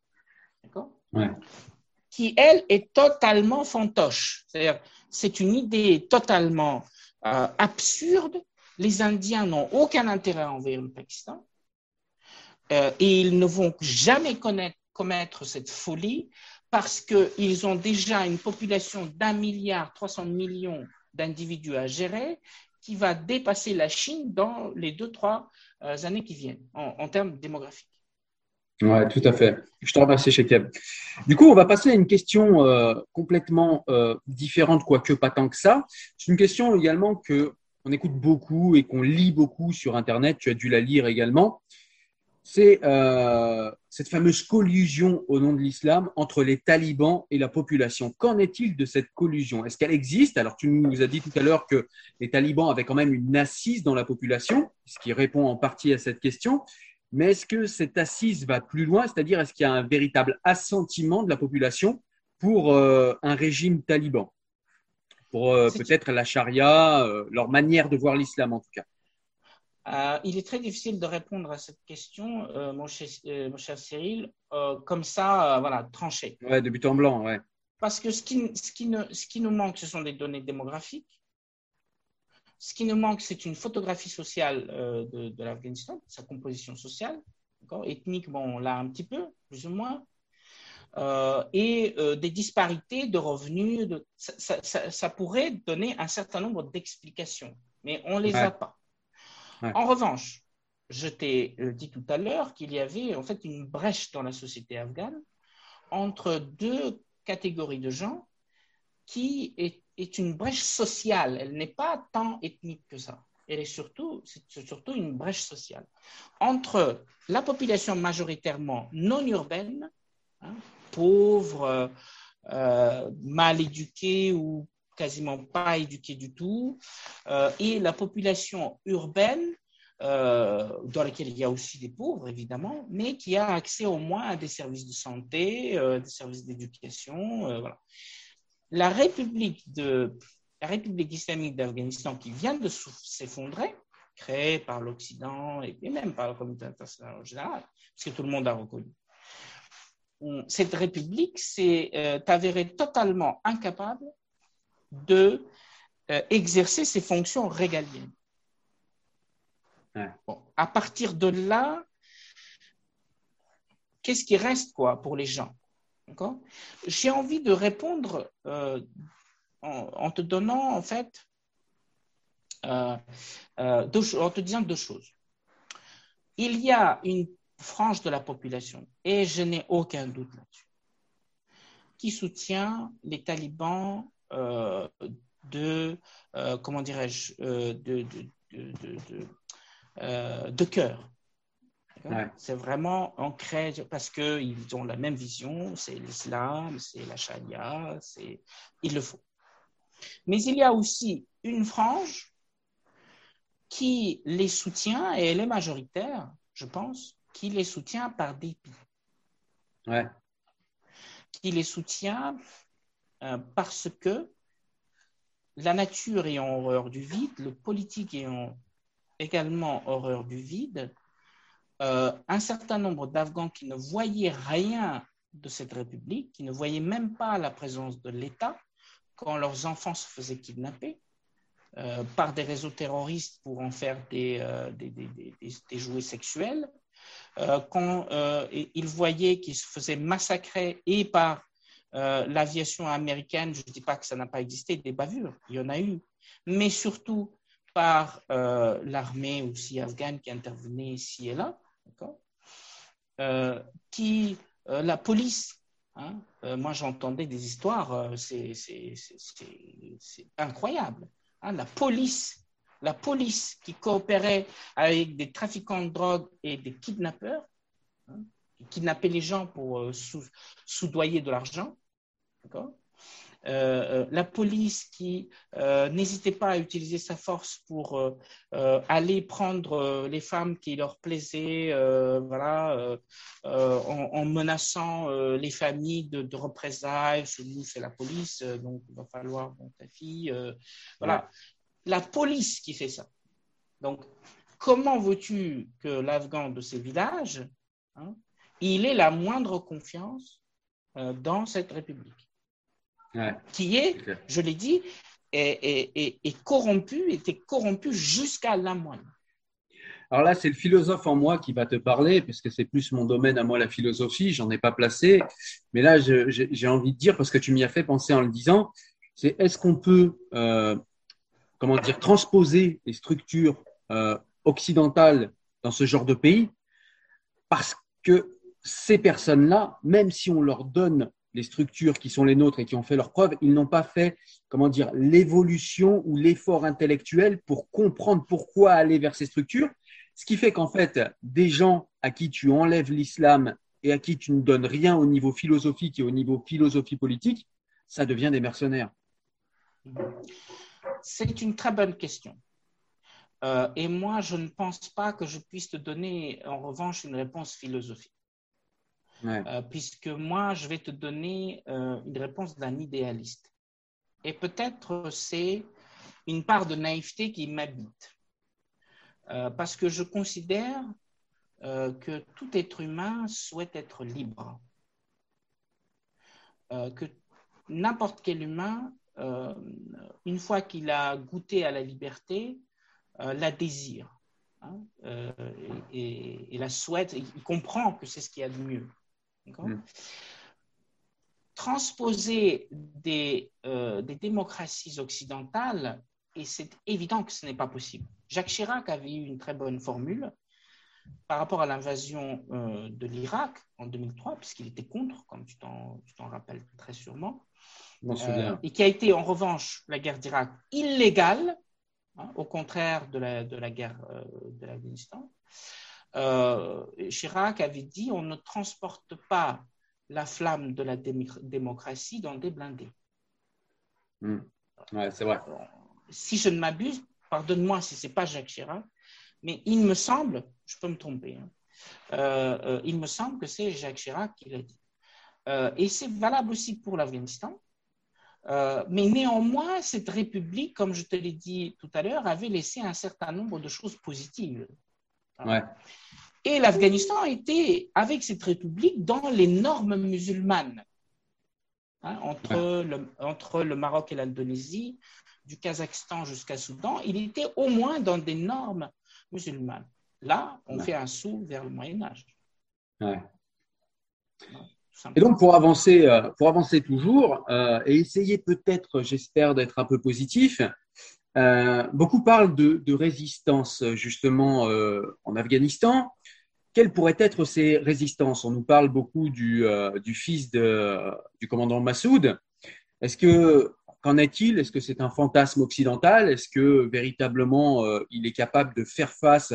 D'accord? Qui, elle, est totalement fantoche. C'est-à-dire, c'est une idée totalement absurde. Les Indiens n'ont aucun intérêt à envahir le Pakistan. Euh, et ils ne vont jamais commettre cette folie parce qu'ils ont déjà une population d'un milliard 300 millions d'individus à gérer qui va dépasser la Chine dans les deux, trois euh, années qui viennent en, termes démographiques. Oui, tout à fait. Je te remercie, Shekeb. Du coup, on va passer à une question euh, complètement différente, quoique pas tant que ça. C'est une question également que on écoute beaucoup et qu'on lit beaucoup sur Internet. Tu as dû la lire également c'est euh, cette fameuse collusion au nom de l'islam entre les talibans et la population. Qu'en est-il de cette collusion? Est-ce qu'elle existe? Alors, tu nous as dit tout à l'heure que les talibans avaient quand même une assise dans la population, ce qui répond en partie à cette question. Mais est-ce que cette assise va plus loin? C'est-à-dire, est-ce qu'il y a un véritable assentiment de la population pour euh, un régime taliban? Pour euh, peut-être la charia, leur manière de voir l'islam en tout cas euh, il est très difficile de répondre à cette question, euh, mon, cher, euh, Cyril, comme ça, voilà, tranché. Ouais, de but en blanc, ouais. Parce que ce qui, ce, qui ne, ce qui nous manque, ce sont des données démographiques. Ce qui nous manque, c'est une photographie sociale de, de l'Afghanistan, sa composition sociale. Ethnique, bon, on l'a un petit peu, plus ou moins. et des disparités de revenus. De, ça, ça, ça, pourrait donner un certain nombre d'explications, mais on ne les a pas. En revanche, je t'ai euh, dit tout à l'heure qu'il y avait en fait une brèche dans la société afghane entre deux catégories de gens qui est, une brèche sociale. Elle n'est pas tant ethnique que ça. Elle est surtout, c'est surtout une brèche sociale entre la population majoritairement non urbaine, hein, pauvre, euh, mal éduquée ou quasiment pas éduqués du tout, euh, et la population urbaine, euh, dans laquelle il y a aussi des pauvres, évidemment, mais qui a accès au moins à des services de santé, euh, des services d'éducation. La République, de, la République islamique d'Afghanistan, qui vient de s'effondrer, créée par l'Occident et, même par la communauté internationale en général, parce que tout le monde a reconnu, cette République s'est avérée totalement incapable de euh, exercer ses fonctions régaliennes. à partir de là, qu'est-ce qui reste quoi pour les gens? J'ai envie de répondre euh, en, te donnant en fait, euh, en te disant deux choses. Il y a une frange de la population, et je n'ai aucun doute là-dessus, qui soutient les talibans euh, de, euh, comment dirais-je, euh, de, de, de, cœur. C'est vraiment ancré parce qu'ils ont la même vision, c'est l'islam, c'est la charia, c'est il le faut. Mais il y a aussi une frange qui les soutient, et elle est majoritaire, je pense, qui les soutient par dépit. Ouais. Qui les soutient euh, parce que la nature ayant horreur du vide, le politique ayant également horreur du vide, euh, un certain nombre d'Afghans qui ne voyaient rien de cette République, qui ne voyaient même pas la présence de l'État quand leurs enfants se faisaient kidnapper, par des réseaux terroristes pour en faire des jouets sexuels, quand ils voyaient qu'ils se faisaient massacrer et par l'aviation américaine, je ne dis pas que ça n'a pas existé, des bavures, il y en a eu, mais surtout par l'armée aussi afghane qui intervenait ici et là, qui, la police Hein. Euh, moi, j'entendais des histoires, euh, c'est incroyable. Hein. La police, la police qui coopérait avec des trafiquants de drogue et des kidnappeurs, hein, qui kidnappaient les gens pour euh, soudoyer de l'argent, euh, euh, la police qui euh, n'hésitait pas à utiliser sa force pour aller prendre les femmes qui leur plaisaient, voilà, en, menaçant les familles de, représailles. Chez nous, c'est la police, donc il va falloir ta fille. voilà, la police qui fait ça. Donc, comment veux-tu que l'Afghan de ces villages, hein, il ait la moindre confiance dans cette République? Qui est, je l'ai dit, est, corrompu, était corrompu jusqu'à la moelle. Alors là, c'est le philosophe en moi qui va te parler, parce que c'est plus mon domaine à moi, la philosophie, j'en ai pas placé. Mais là, j'ai envie de dire, parce que tu m'y as fait penser en le disant, c'est est-ce qu'on peut, euh, comment dire, transposer les structures euh, occidentales dans ce genre de pays? Parce que ces personnes-là, même si on leur donne les structures qui sont les nôtres et qui ont fait leurs preuves, ils n'ont pas fait, comment dire, l'évolution ou l'effort intellectuel pour comprendre pourquoi aller vers ces structures. Ce qui fait qu'en fait, des gens à qui tu enlèves l'islam et à qui tu ne donnes rien au niveau philosophique et au niveau philosophie politique, ça devient des mercenaires. C'est une très bonne question. Euh, et moi, je ne pense pas que je puisse te donner, en revanche, une réponse philosophique. Euh, puisque moi, je vais te donner euh, une réponse d'un idéaliste. Et peut-être c'est une part de naïveté qui m'habite, euh, parce que je considère que tout être humain souhaite être libre, que n'importe quel humain, une fois qu'il a goûté à la liberté, la désire. Hein, et, et, la souhaite, il comprend que c'est ce qu'il y a de mieux. Mm. Transposer des, euh, des, démocraties occidentales, et c'est évident que ce n'est pas possible. Jacques Chirac avait eu une très bonne formule par rapport à l'invasion euh, de l'Irak en 2003, puisqu'il était contre, comme tu t'en rappelles très sûrement, euh, et qui a été en revanche la guerre d'Irak illégale, hein, au contraire de la, de la guerre de l'Afghanistan. Euh, Chirac avait dit on ne transporte pas la flamme de la démocratie dans des blindés. Hmm. c'est vrai. Si je ne m'abuse, pardonne-moi si ce n'est pas Jacques Chirac, mais il me semble, je peux me tromper, hein, euh, euh, il me semble que c'est Jacques Chirac qui l'a dit. et c'est valable aussi pour l'Afghanistan. mais néanmoins, cette république, comme je te l'ai dit tout à l'heure, avait laissé un certain nombre de choses positives. Et l'Afghanistan était, avec cette république, dans les normes musulmanes. Hein, entre, le, entre le Maroc et l'Indonésie, du Kazakhstan jusqu'à Soudan, il était au moins dans des normes musulmanes. Là, on fait un saut vers le Moyen Âge. Et donc, pour avancer, euh, pour avancer toujours euh, et essayer peut-être, j'espère, d'être un peu positif, euh, beaucoup parlent de, résistance justement euh, en Afghanistan. Quelles pourraient être ces résistances? On nous parle beaucoup du, euh, fils du commandant Massoud. Est-ce que qu'en est-il? Est-ce que c'est un fantasme occidental? Est-ce que véritablement il est capable de faire face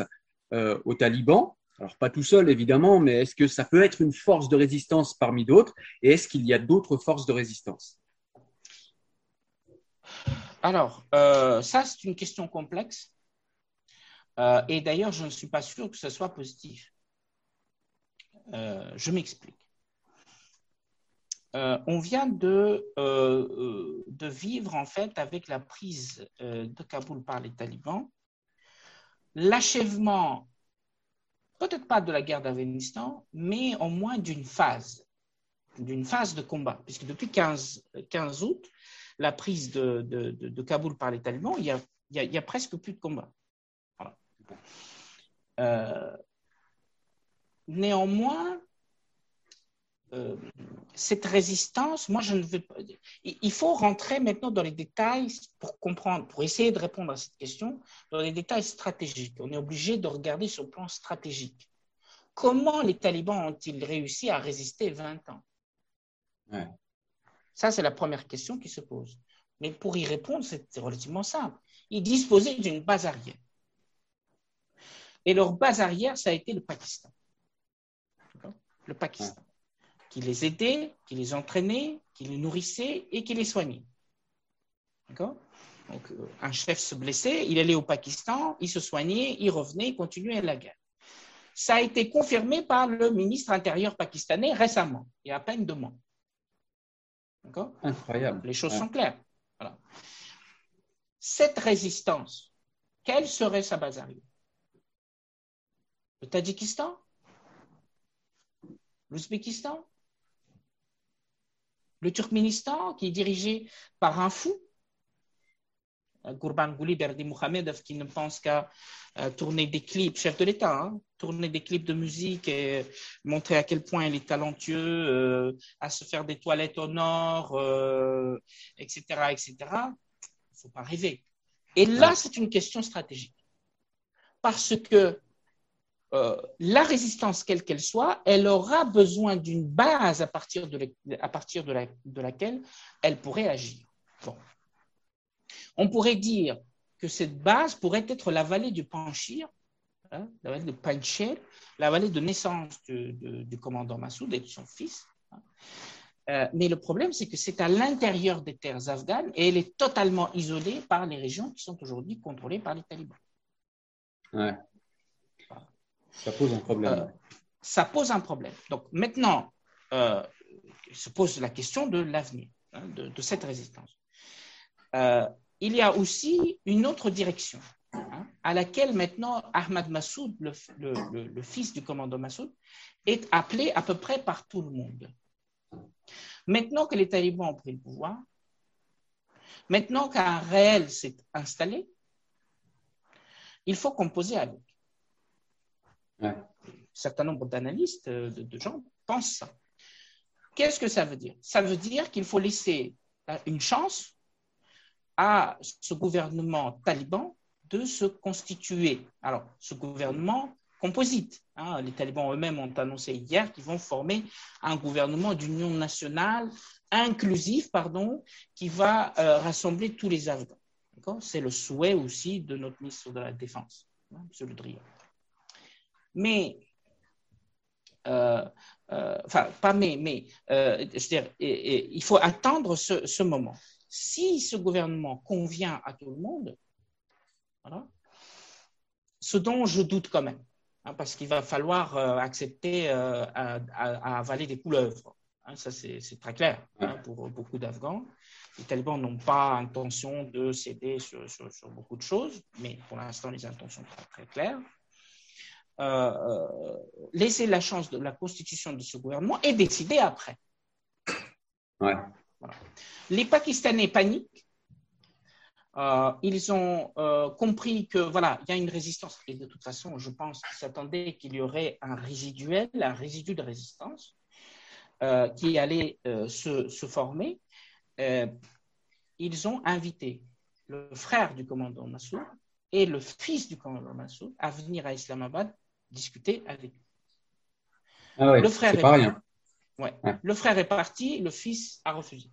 aux talibans? Alors pas tout seul évidemment, mais est-ce que ça peut être une force de résistance parmi d'autres? Et est-ce qu'il y a d'autres forces de résistance? Alors, euh, ça, c'est une question complexe. Euh, et d'ailleurs, je ne suis pas sûr que ce soit positif. Euh, je m'explique. on vient de, vivre, en fait, avec la prise de Kaboul par les talibans, l'achèvement, peut-être pas de la guerre d'Afghanistan, mais au moins d'une phase, d'une phase de combat, puisque depuis 15, 15 août, la prise de, de, Kaboul par les talibans, il y a a, presque plus de combat. Euh, néanmoins, euh, cette résistance, moi, je ne veux pas. Il faut rentrer maintenant dans les détails pour comprendre, pour essayer de répondre à cette question, dans les détails stratégiques. On est obligé de regarder sur le plan stratégique. Comment les talibans ont-ils réussi à résister 20 ans? Ça, c'est la première question qui se pose. Mais pour y répondre, c'est relativement simple. Ils disposaient d'une base arrière. Et leur base arrière, ça a été le Pakistan. Le Pakistan. Qui les aidait, qui les entraînait, qui les nourrissait et qui les soignait. D'accord? Donc, euh, un chef se blessait, il allait au Pakistan, il se soignait, il revenait, il continuait la guerre. Ça a été confirmé par le ministre intérieur pakistanais récemment, il y a à peine deux mois. D'accord? Incroyable. Les choses sont claires. Cette résistance, quelle serait sa base arrière Le Tadjikistan? L'Ouzbékistan? Le Turkménistan, qui est dirigé par un fou? Gourban Gouli Berdi Mohamed, qui ne pense qu'à euh, tourner des clips, chef de l'État, hein, tourner des clips de musique et montrer à quel point il est talentueux, euh, à se faire des toilettes au nord, etc., euh, etc. Il ne faut pas rêver. Et là, c'est une question stratégique. Parce que la résistance, quelle qu'elle soit, elle aura besoin d'une base à partir, de, à partir de, la, de laquelle elle pourrait agir. Bon. On pourrait dire que cette base pourrait être la vallée du Panchir, hein, la vallée de Panchir, la vallée de naissance du commandant Massoud et de son fils. Hein. Euh, mais le problème, c'est que c'est à l'intérieur des terres afghanes et elle est totalement isolée par les régions qui sont aujourd'hui contrôlées par les talibans. Ouais. Ça pose un problème. Euh, ça pose un problème. Donc maintenant, euh, se pose la question de l'avenir hein, de, cette résistance il y a aussi une autre direction hein, à laquelle maintenant Ahmad Massoud, le, fils du commandant Massoud, est appelé à peu près par tout le monde. Maintenant que les talibans ont pris le pouvoir, maintenant qu'un réel s'est installé, il faut composer avec. Un certain nombre d'analystes, de, de gens, pensent ça. Qu'est-ce que ça veut dire? Ça veut dire qu'il faut laisser une chance à ce gouvernement taliban de se constituer. Alors, ce gouvernement composite. Hein, les talibans eux-mêmes ont annoncé hier qu'ils vont former un gouvernement d'union nationale inclusif, pardon, qui va euh, rassembler tous les Afghans. C'est le souhait aussi de notre ministre de la Défense, hein, M. Le Drian. Mais, euh, euh, enfin, pas mais, mais je dire, il faut attendre ce moment si ce gouvernement convient à tout le monde, ce dont je doute quand même, hein, parce qu'il va falloir euh, accepter euh, à, avaler des couleuvres. Hein, ça, c'est très clair hein, pour beaucoup d'Afghans. Les talibans n'ont pas intention de céder sur, beaucoup de choses, mais pour l'instant, les intentions sont très, claires. Euh, laisser la chance de la constitution de ce gouvernement et décider après. Ouais. Les Pakistanais paniquent. Euh, ils ont euh, compris que voilà, il y a une résistance. Et de toute façon, je pense qu'ils s'attendaient qu'il y aurait un résiduel, un résidu de résistance euh, qui allait se, se, former. ils ont invité le frère du commandant Massoud et le fils du commandant Massoud à venir à Islamabad discuter avec lui. Ah le frère est pas rien. Ouais. Le frère est parti, le fils a refusé.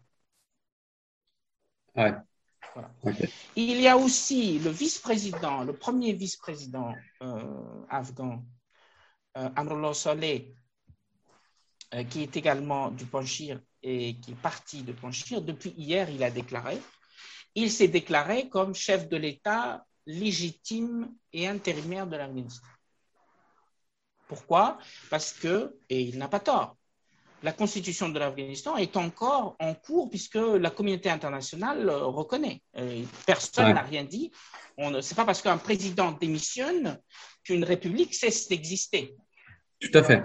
Ouais. Il y a aussi le vice-président, le premier vice-président euh, afghan, euh, Amrullah Saleh, euh, qui est également du Panchir et qui est parti de Panchir. Depuis hier, il a déclaré. Il s'est déclaré comme chef de l'État légitime et intérimaire de l'Afghanistan. Pourquoi? Parce que, et il n'a pas tort, la constitution de l'Afghanistan est encore en cours puisque la communauté internationale reconnaît. personne n'a rien dit. Ce n'est pas parce qu'un président démissionne qu'une république cesse d'exister. Tout à fait.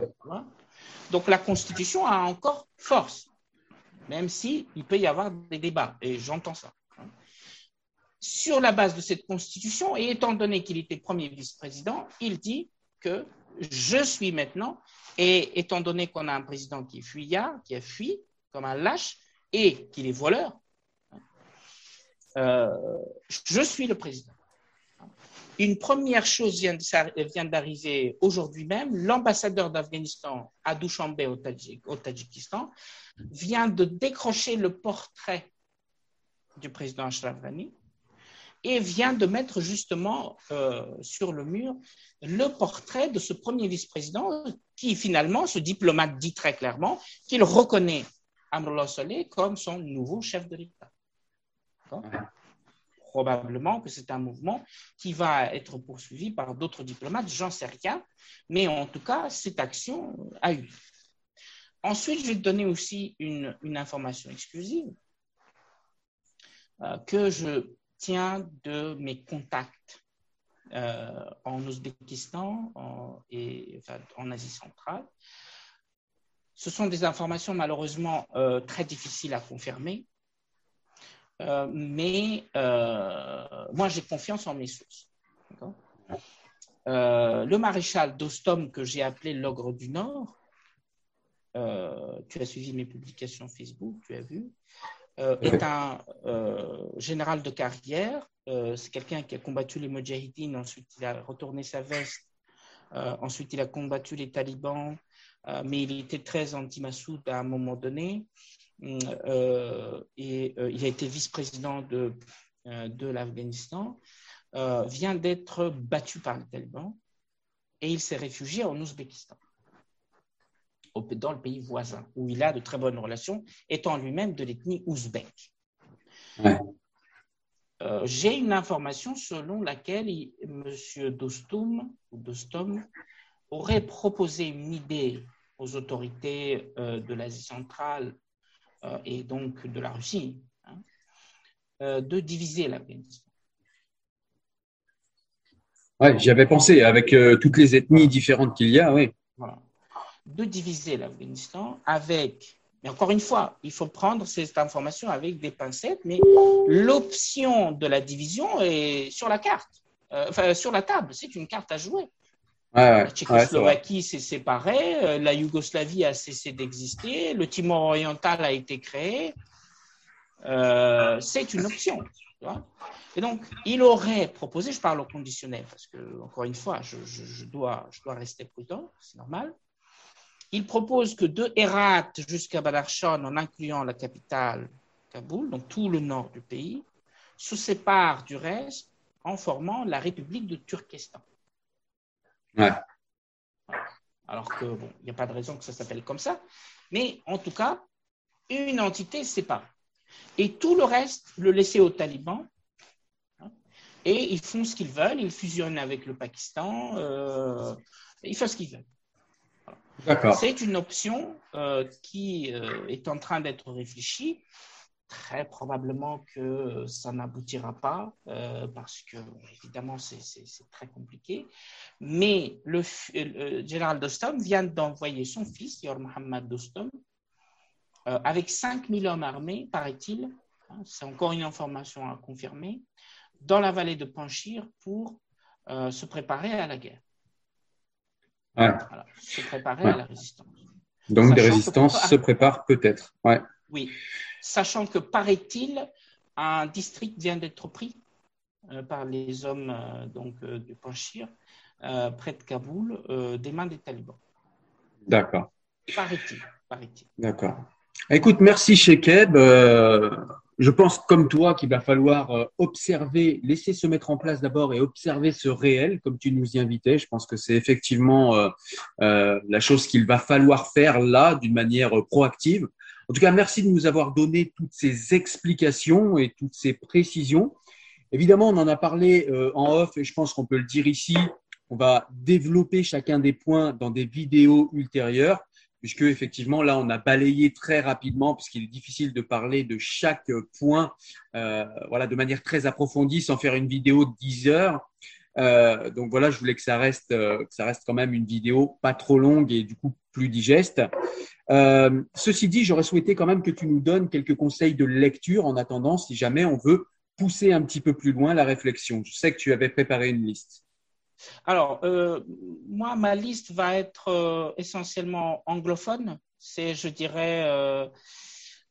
Donc la constitution a encore force, même s'il il peut y avoir des débats, et j'entends ça. sur la base de cette constitution, et étant donné qu'il était premier vice-président, il dit que je suis maintenant, et étant donné qu'on a un président qui est fuyard, qui a fui comme un lâche, et qu'il est voleur, euh, je suis le président. Une première chose vient d'arriver aujourd'hui même. L'ambassadeur d'Afghanistan à Dushanbe au, au Tadjikistan vient de décrocher le portrait du président Ashraf Ghani et vient de mettre justement euh, sur le mur le portrait de ce premier vice-président qui finalement, ce diplomate dit très clairement qu'il reconnaît Amrullah Saleh comme son nouveau chef de l'État probablement que c'est un mouvement qui va être poursuivi par d'autres diplomates, j'en sais rien, mais en tout cas, cette action a eu. Ensuite, je vais te donner aussi une, information exclusive euh, que je tiens de mes contacts euh, en Ouzbékistan et en Asie centrale. Ce sont des informations malheureusement euh, très difficiles à confirmer euh, mais moi, j'ai confiance en mes sources. Le maréchal d'Ostom, que j'ai appelé l'ogre du Nord, tu as suivi mes publications Facebook, tu as vu, est un général de carrière. C'est quelqu'un qui a combattu les Mujahideen, ensuite il a retourné sa veste, ensuite il a combattu les talibans, mais il était très anti-Massoud à un moment donné. Euh, et euh, il a été vice-président de, euh, de l'Afghanistan, vient d'être battu par les talibans et il s'est réfugié en Ouzbékistan, dans le pays voisin, où il a de très bonnes relations, étant lui-même de l'ethnie ouzbek. J'ai une information selon laquelle M. Dostum, Dostum aurait proposé une idée aux autorités de l'Asie centrale euh, et donc de la Russie, hein, euh, de diviser l'Afghanistan. Oui, j'y avais pensé, avec euh, toutes les ethnies différentes qu'il y a, oui. De diviser l'Afghanistan avec, mais encore une fois, il faut prendre cette information avec des pincettes, mais l'option de la division est sur la carte, enfin sur la table, c'est une carte à jouer la Tchécoslovaquie s'est séparée, euh, la Yougoslavie a cessé d'exister, le Timor oriental a été créé. Euh, c'est une option. Et donc, il aurait proposé, je parle au conditionnel, parce que, encore une fois, je, dois, je dois rester prudent, c'est normal. Il propose que de Herat jusqu'à Badakhshan, en incluant la capitale Kaboul, donc tout le nord du pays, se séparent du reste en formant la République de Turkestan. Alors que, bon, il n'y a pas de raison que ça s'appelle comme ça. Mais en tout cas, une entité séparée. Et tout le reste, le laisser aux talibans. Hein, et ils font ce qu'ils veulent. Ils fusionnent avec le Pakistan. Euh, ils font ce qu'ils veulent. C'est une option euh, qui euh, est en train d'être réfléchie très probablement que ça n'aboutira pas euh, parce que, évidemment, c'est très compliqué. Mais le, général Dostum vient d'envoyer son fils, Yor Mohammad Dostum, avec 5000 hommes armés, paraît-il, hein, c'est encore une information à confirmer, dans la vallée de Panchir pour se préparer à la guerre. Se préparer à la résistance. Donc des résistances se préparent peut-être. Ouais. Oui, sachant que, paraît-il, un district vient d'être pris euh, par les hommes euh, donc, euh, de Panchir, près de Kaboul, des mains des talibans. D'accord. Paraît-il. D'accord. Écoute, merci Shekeb. Je pense comme toi qu'il va falloir observer, laisser se mettre en place d'abord et observer ce réel, comme tu nous y invitais. Je pense que c'est effectivement la chose qu'il va falloir faire là d'une manière proactive. En tout cas, merci de nous avoir donné toutes ces explications et toutes ces précisions. Évidemment, on en a parlé euh, en off et je pense qu'on peut le dire ici. On va développer chacun des points dans des vidéos ultérieures, puisque effectivement, là, on a balayé très rapidement, puisqu'il est difficile de parler de chaque point euh, voilà, de manière très approfondie sans faire une vidéo de 10 heures. Euh, donc voilà, je voulais que ça reste, que ça reste quand même une vidéo pas trop longue et du coup plus digeste. Euh, ceci dit, j'aurais souhaité quand même que tu nous donnes quelques conseils de lecture en attendant, si jamais on veut pousser un petit peu plus loin la réflexion Je sais que tu avais préparé une liste. Alors, euh, moi, ma liste va être euh, essentiellement anglophone. C'est, je dirais,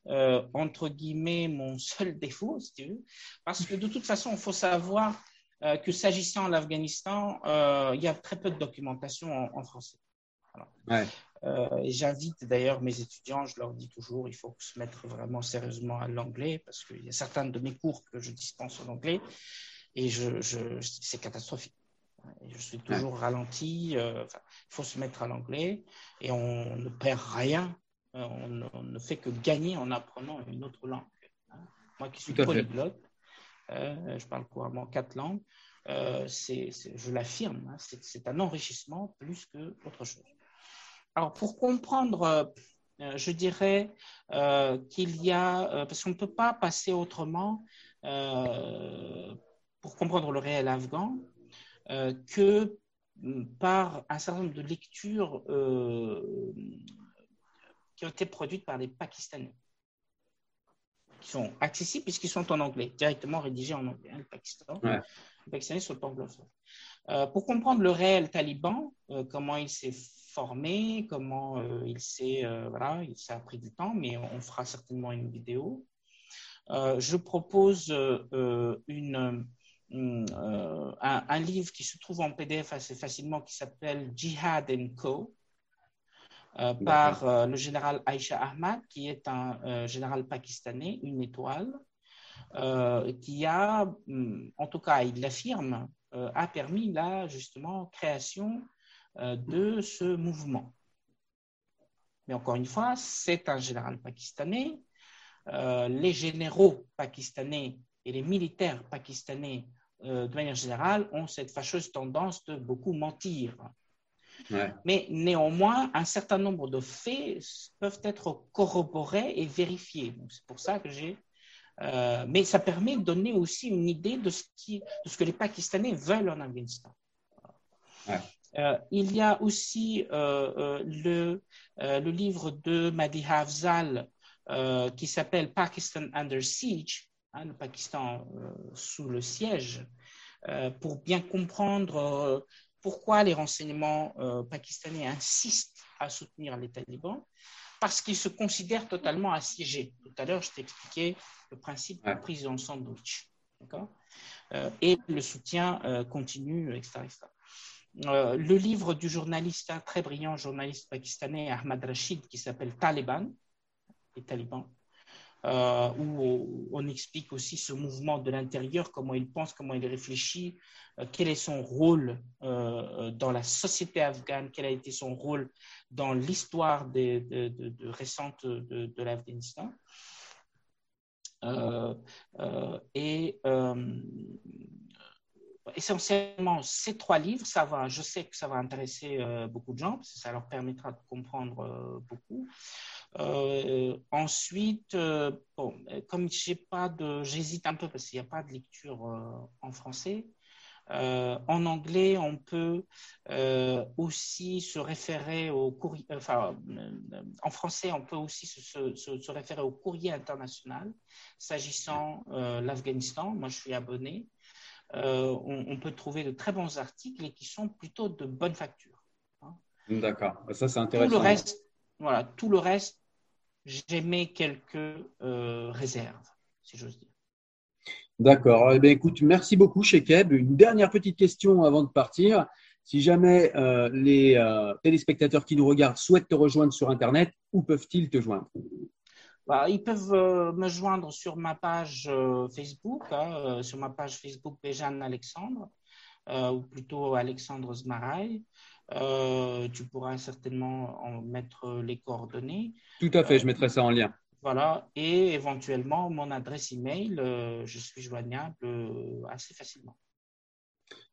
euh, entre guillemets, mon (laughs) seul défaut, si tu veux. Parce que de toute façon, il faut savoir que s'agissant de l'Afghanistan, il y a très peu de documentation en, français. et j'invite d'ailleurs mes étudiants, je leur dis toujours, il faut se mettre vraiment sérieusement à l'anglais parce qu'il y a certains de mes cours que je dispense en anglais et je, c'est catastrophique. Je suis toujours ralenti. Euh, il faut se mettre à l'anglais et on ne perd rien. Euh, on, ne fait que gagner en apprenant une autre langue. Moi qui suis polyglotte, euh, je parle couramment quatre langues. c'est, je l'affirme, hein, c'est, un enrichissement plus que autre chose. Alors pour comprendre, je dirais qu'il y a, parce qu'on ne peut pas passer autrement pour comprendre le réel afghan, euh, que mm, par un certain nombre de lectures euh, qui ont été produites par les Pakistanais, qui sont accessibles puisqu'ils sont en anglais, directement rédigés en anglais. Hein, le Pakistan, les Pakistanais sont anglophones. Euh, pour comprendre le réel taliban, comment il s'est formé, comment il s'est, voilà, ça a pris du temps, mais on fera certainement une vidéo. je propose une euh, un, livre qui se trouve en PDF assez facilement qui s'appelle Jihad Co. Euh, par euh, le général Aisha Ahmad, qui est un général pakistanais, une étoile, qui a, mm, en tout cas, il l'affirme, a permis la justement création de ce mouvement. Mais encore une fois, c'est un général pakistanais. les généraux pakistanais et les militaires pakistanais euh, de manière générale, ont cette fâcheuse tendance de beaucoup mentir. Mais néanmoins, un certain nombre de faits peuvent être corroborés et vérifiés. C'est pour ça que j'ai. Euh, mais ça permet de donner aussi une idée de ce, qui, de ce que les Pakistanais veulent en Afghanistan. Euh, il y a aussi le, le, livre de Madi Hafzal qui s'appelle Pakistan Under Siege, Hein, le Pakistan euh, sous le siège, euh, pour bien comprendre euh, pourquoi les renseignements pakistanais insistent à soutenir les talibans, parce qu'ils se considèrent totalement assiégés. Tout à l'heure, je t'ai expliqué le principe de prise en sandwich. et le soutien continue, etc. le livre du journaliste, un très brillant journaliste pakistanais, Ahmad Rashid, qui s'appelle Taliban, les talibans, euh, où on explique aussi ce mouvement de l'intérieur, comment il pense, comment il réfléchit, euh, quel est son rôle euh, dans la société afghane, quel a été son rôle dans l'histoire récente de l'Afghanistan. et essentiellement, ces trois livres, ça va, je sais que ça va intéresser beaucoup de gens, parce que ça leur permettra de comprendre beaucoup. Euh, ensuite, euh, bon, comme j'ai pas de, j'hésite un peu parce qu'il n'y a pas de lecture euh, en français. en anglais, on peut aussi se référer au courrier. Enfin, en français, on peut aussi se, se, se référer au courrier international s'agissant l'Afghanistan. Moi, je suis abonné. On, on, peut trouver de très bons articles et qui sont plutôt de bonne facture. Hein. D'accord, ça c'est intéressant. Tout le reste, voilà, tout le reste, j'émets quelques euh, réserves, si j'ose dire. D'accord. Eh écoute, merci beaucoup, Shekeb. Une dernière petite question avant de partir. Si jamais euh, les euh, téléspectateurs qui nous regardent souhaitent te rejoindre sur Internet, où peuvent-ils te joindre? Bah, Ils peuvent me joindre sur ma page Facebook, hein, sur ma page Facebook Béjane Alexandre, ou plutôt Alexandre Zmaraï. Euh, tu pourras certainement en mettre les coordonnées. Tout à fait, je mettrai ça en lien. Voilà, et éventuellement mon adresse email, euh, je suis joignable euh, assez facilement.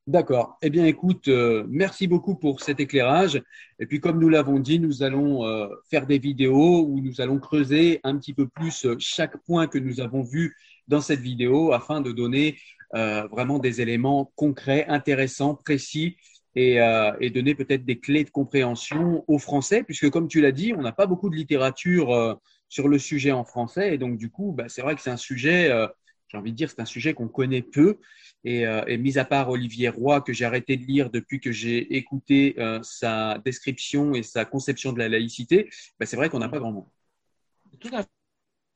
D'accord. Eh bien, écoute, merci beaucoup pour cet éclairage. Et puis, comme nous l'avons dit, nous allons faire des vidéos où nous allons creuser un petit peu plus chaque point que nous avons vu dans cette vidéo afin de donner vraiment des éléments concrets, intéressants, précis euh, et, donner peut-être des clés de compréhension aux Français, puisque comme tu l'as dit, on n'a pas beaucoup de littérature euh, sur le sujet en français, et donc du coup, bah, c'est vrai que c'est un sujet euh, j'ai envie de dire, c'est un sujet qu'on connaît peu. Et, et, mis à part Olivier Roy, que j'ai arrêté de lire depuis que j'ai écouté sa description et sa conception de la laïcité, ben, c'est vrai qu'on n'a pas grand monde. Tout à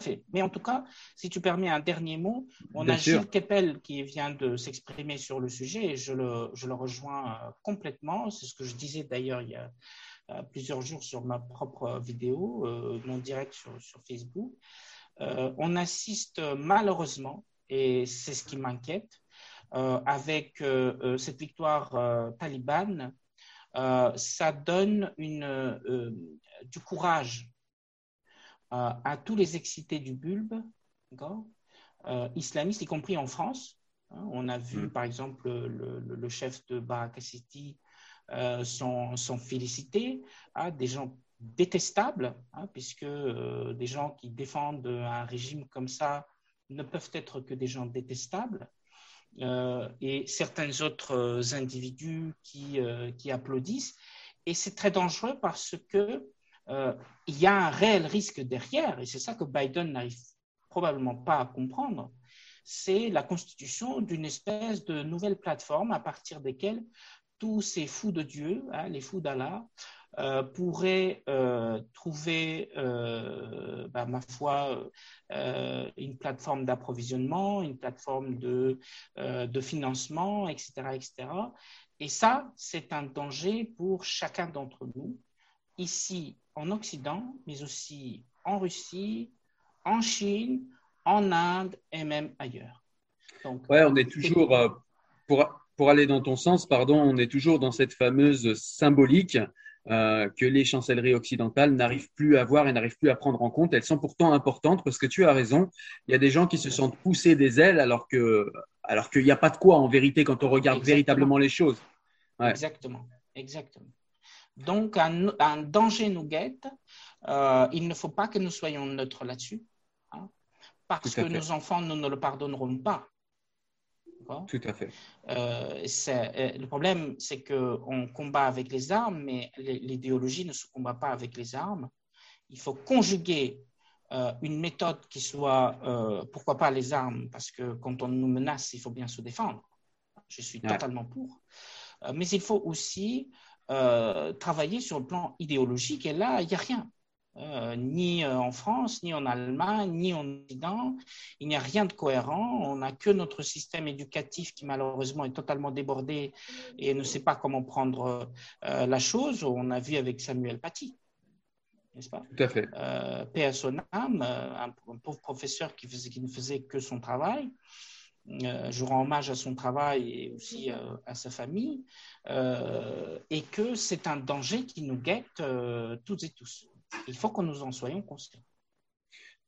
fait. Mais en tout cas, si tu permets un dernier mot, on a Gilles Keppel qui vient de s'exprimer sur le sujet et je le, je le rejoins complètement. C'est ce que je disais d'ailleurs il y a plusieurs jours sur ma propre vidéo, euh, mon direct sur, sur Facebook. Euh, on assiste malheureusement, et c'est ce qui m'inquiète, euh, avec cette victoire talibane, ça donne une, du courage à tous les excités du bulbe, islamistes, y compris en France. Hein. on a vu, mm. par exemple, le, le chef de Baraka City euh, sont, félicités, hein, des gens détestables, hein, puisque euh, des gens qui défendent un régime comme ça ne peuvent être que des gens détestables, euh, et certains autres individus qui, qui applaudissent. Et c'est très dangereux parce que il y a un réel risque derrière, et c'est ça que Biden n'arrive probablement pas à comprendre, c'est la constitution d'une espèce de nouvelle plateforme à partir desquelles tous ces fous de Dieu, hein, les fous d'Allah, euh, pourraient euh, trouver, euh, bah, ma foi, une plateforme d'approvisionnement, une plateforme de, de financement, etc., etc. Et ça, c'est un danger pour chacun d'entre nous, ici en Occident, mais aussi en Russie, en Chine, en Inde et même ailleurs. Donc, ouais, on est toujours, pour, pour aller dans ton sens, pardon, on est toujours dans cette fameuse symbolique euh, que les chancelleries occidentales n'arrivent plus à voir et n'arrivent plus à prendre en compte. Elles sont pourtant importantes parce que tu as raison. Il y a des gens qui se sentent poussés des ailes alors que alors qu'il n'y a pas de quoi en vérité quand on regarde véritablement les choses. Exactement, exactement. Donc un, danger nous guette. Euh, il ne faut pas que nous soyons neutres là-dessus, hein, parce que nos enfants, nous ne le pardonneront pas. Tout à fait. Euh, euh, le problème, c'est qu'on combat avec les armes, mais l'idéologie ne se combat pas avec les armes. Il faut conjuguer euh, une méthode qui soit, pourquoi pas les armes, parce que quand on nous menace, il faut bien se défendre. Je suis totalement pour. mais il faut aussi travailler sur le plan idéologique, et là, il n'y a rien. Euh, ni euh, en France, ni en Allemagne, ni en Occident. Il n'y a rien de cohérent. On n'a que notre système éducatif qui malheureusement est totalement débordé et ne sait pas comment prendre euh, la chose. On a vu avec Samuel Paty. N'est-ce pas? Tout à fait. Paix un, pauvre professeur qui, faisait, qui ne faisait que son travail. je rends hommage à son travail et aussi à sa famille, et que c'est un danger qui nous guette toutes et tous. Il faut que nous en soyons conscients.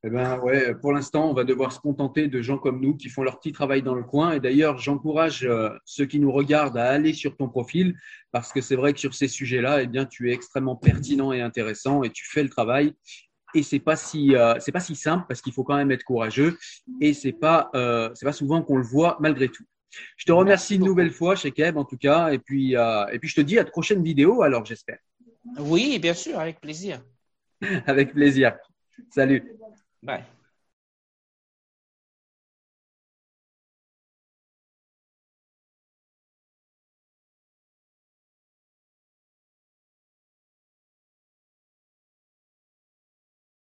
Eh ben ouais, pour l'instant, on va devoir se contenter de gens comme nous qui font leur petit travail dans le coin. Et d'ailleurs, j'encourage euh, ceux qui nous regardent à aller sur ton profil parce que c'est vrai que sur ces sujets-là, eh bien, tu es extrêmement pertinent et intéressant et tu fais le travail. Et c'est pas si euh, c'est pas si simple parce qu'il faut quand même être courageux et c'est pas euh, c'est pas souvent qu'on le voit malgré tout. Je te remercie une nouvelle fois, chez Keb, en tout cas, et puis et puis je te dis à de prochaines vidéos. Alors j'espère. Oui, bien sûr, avec plaisir. Avec plaisir. Salut. Bye.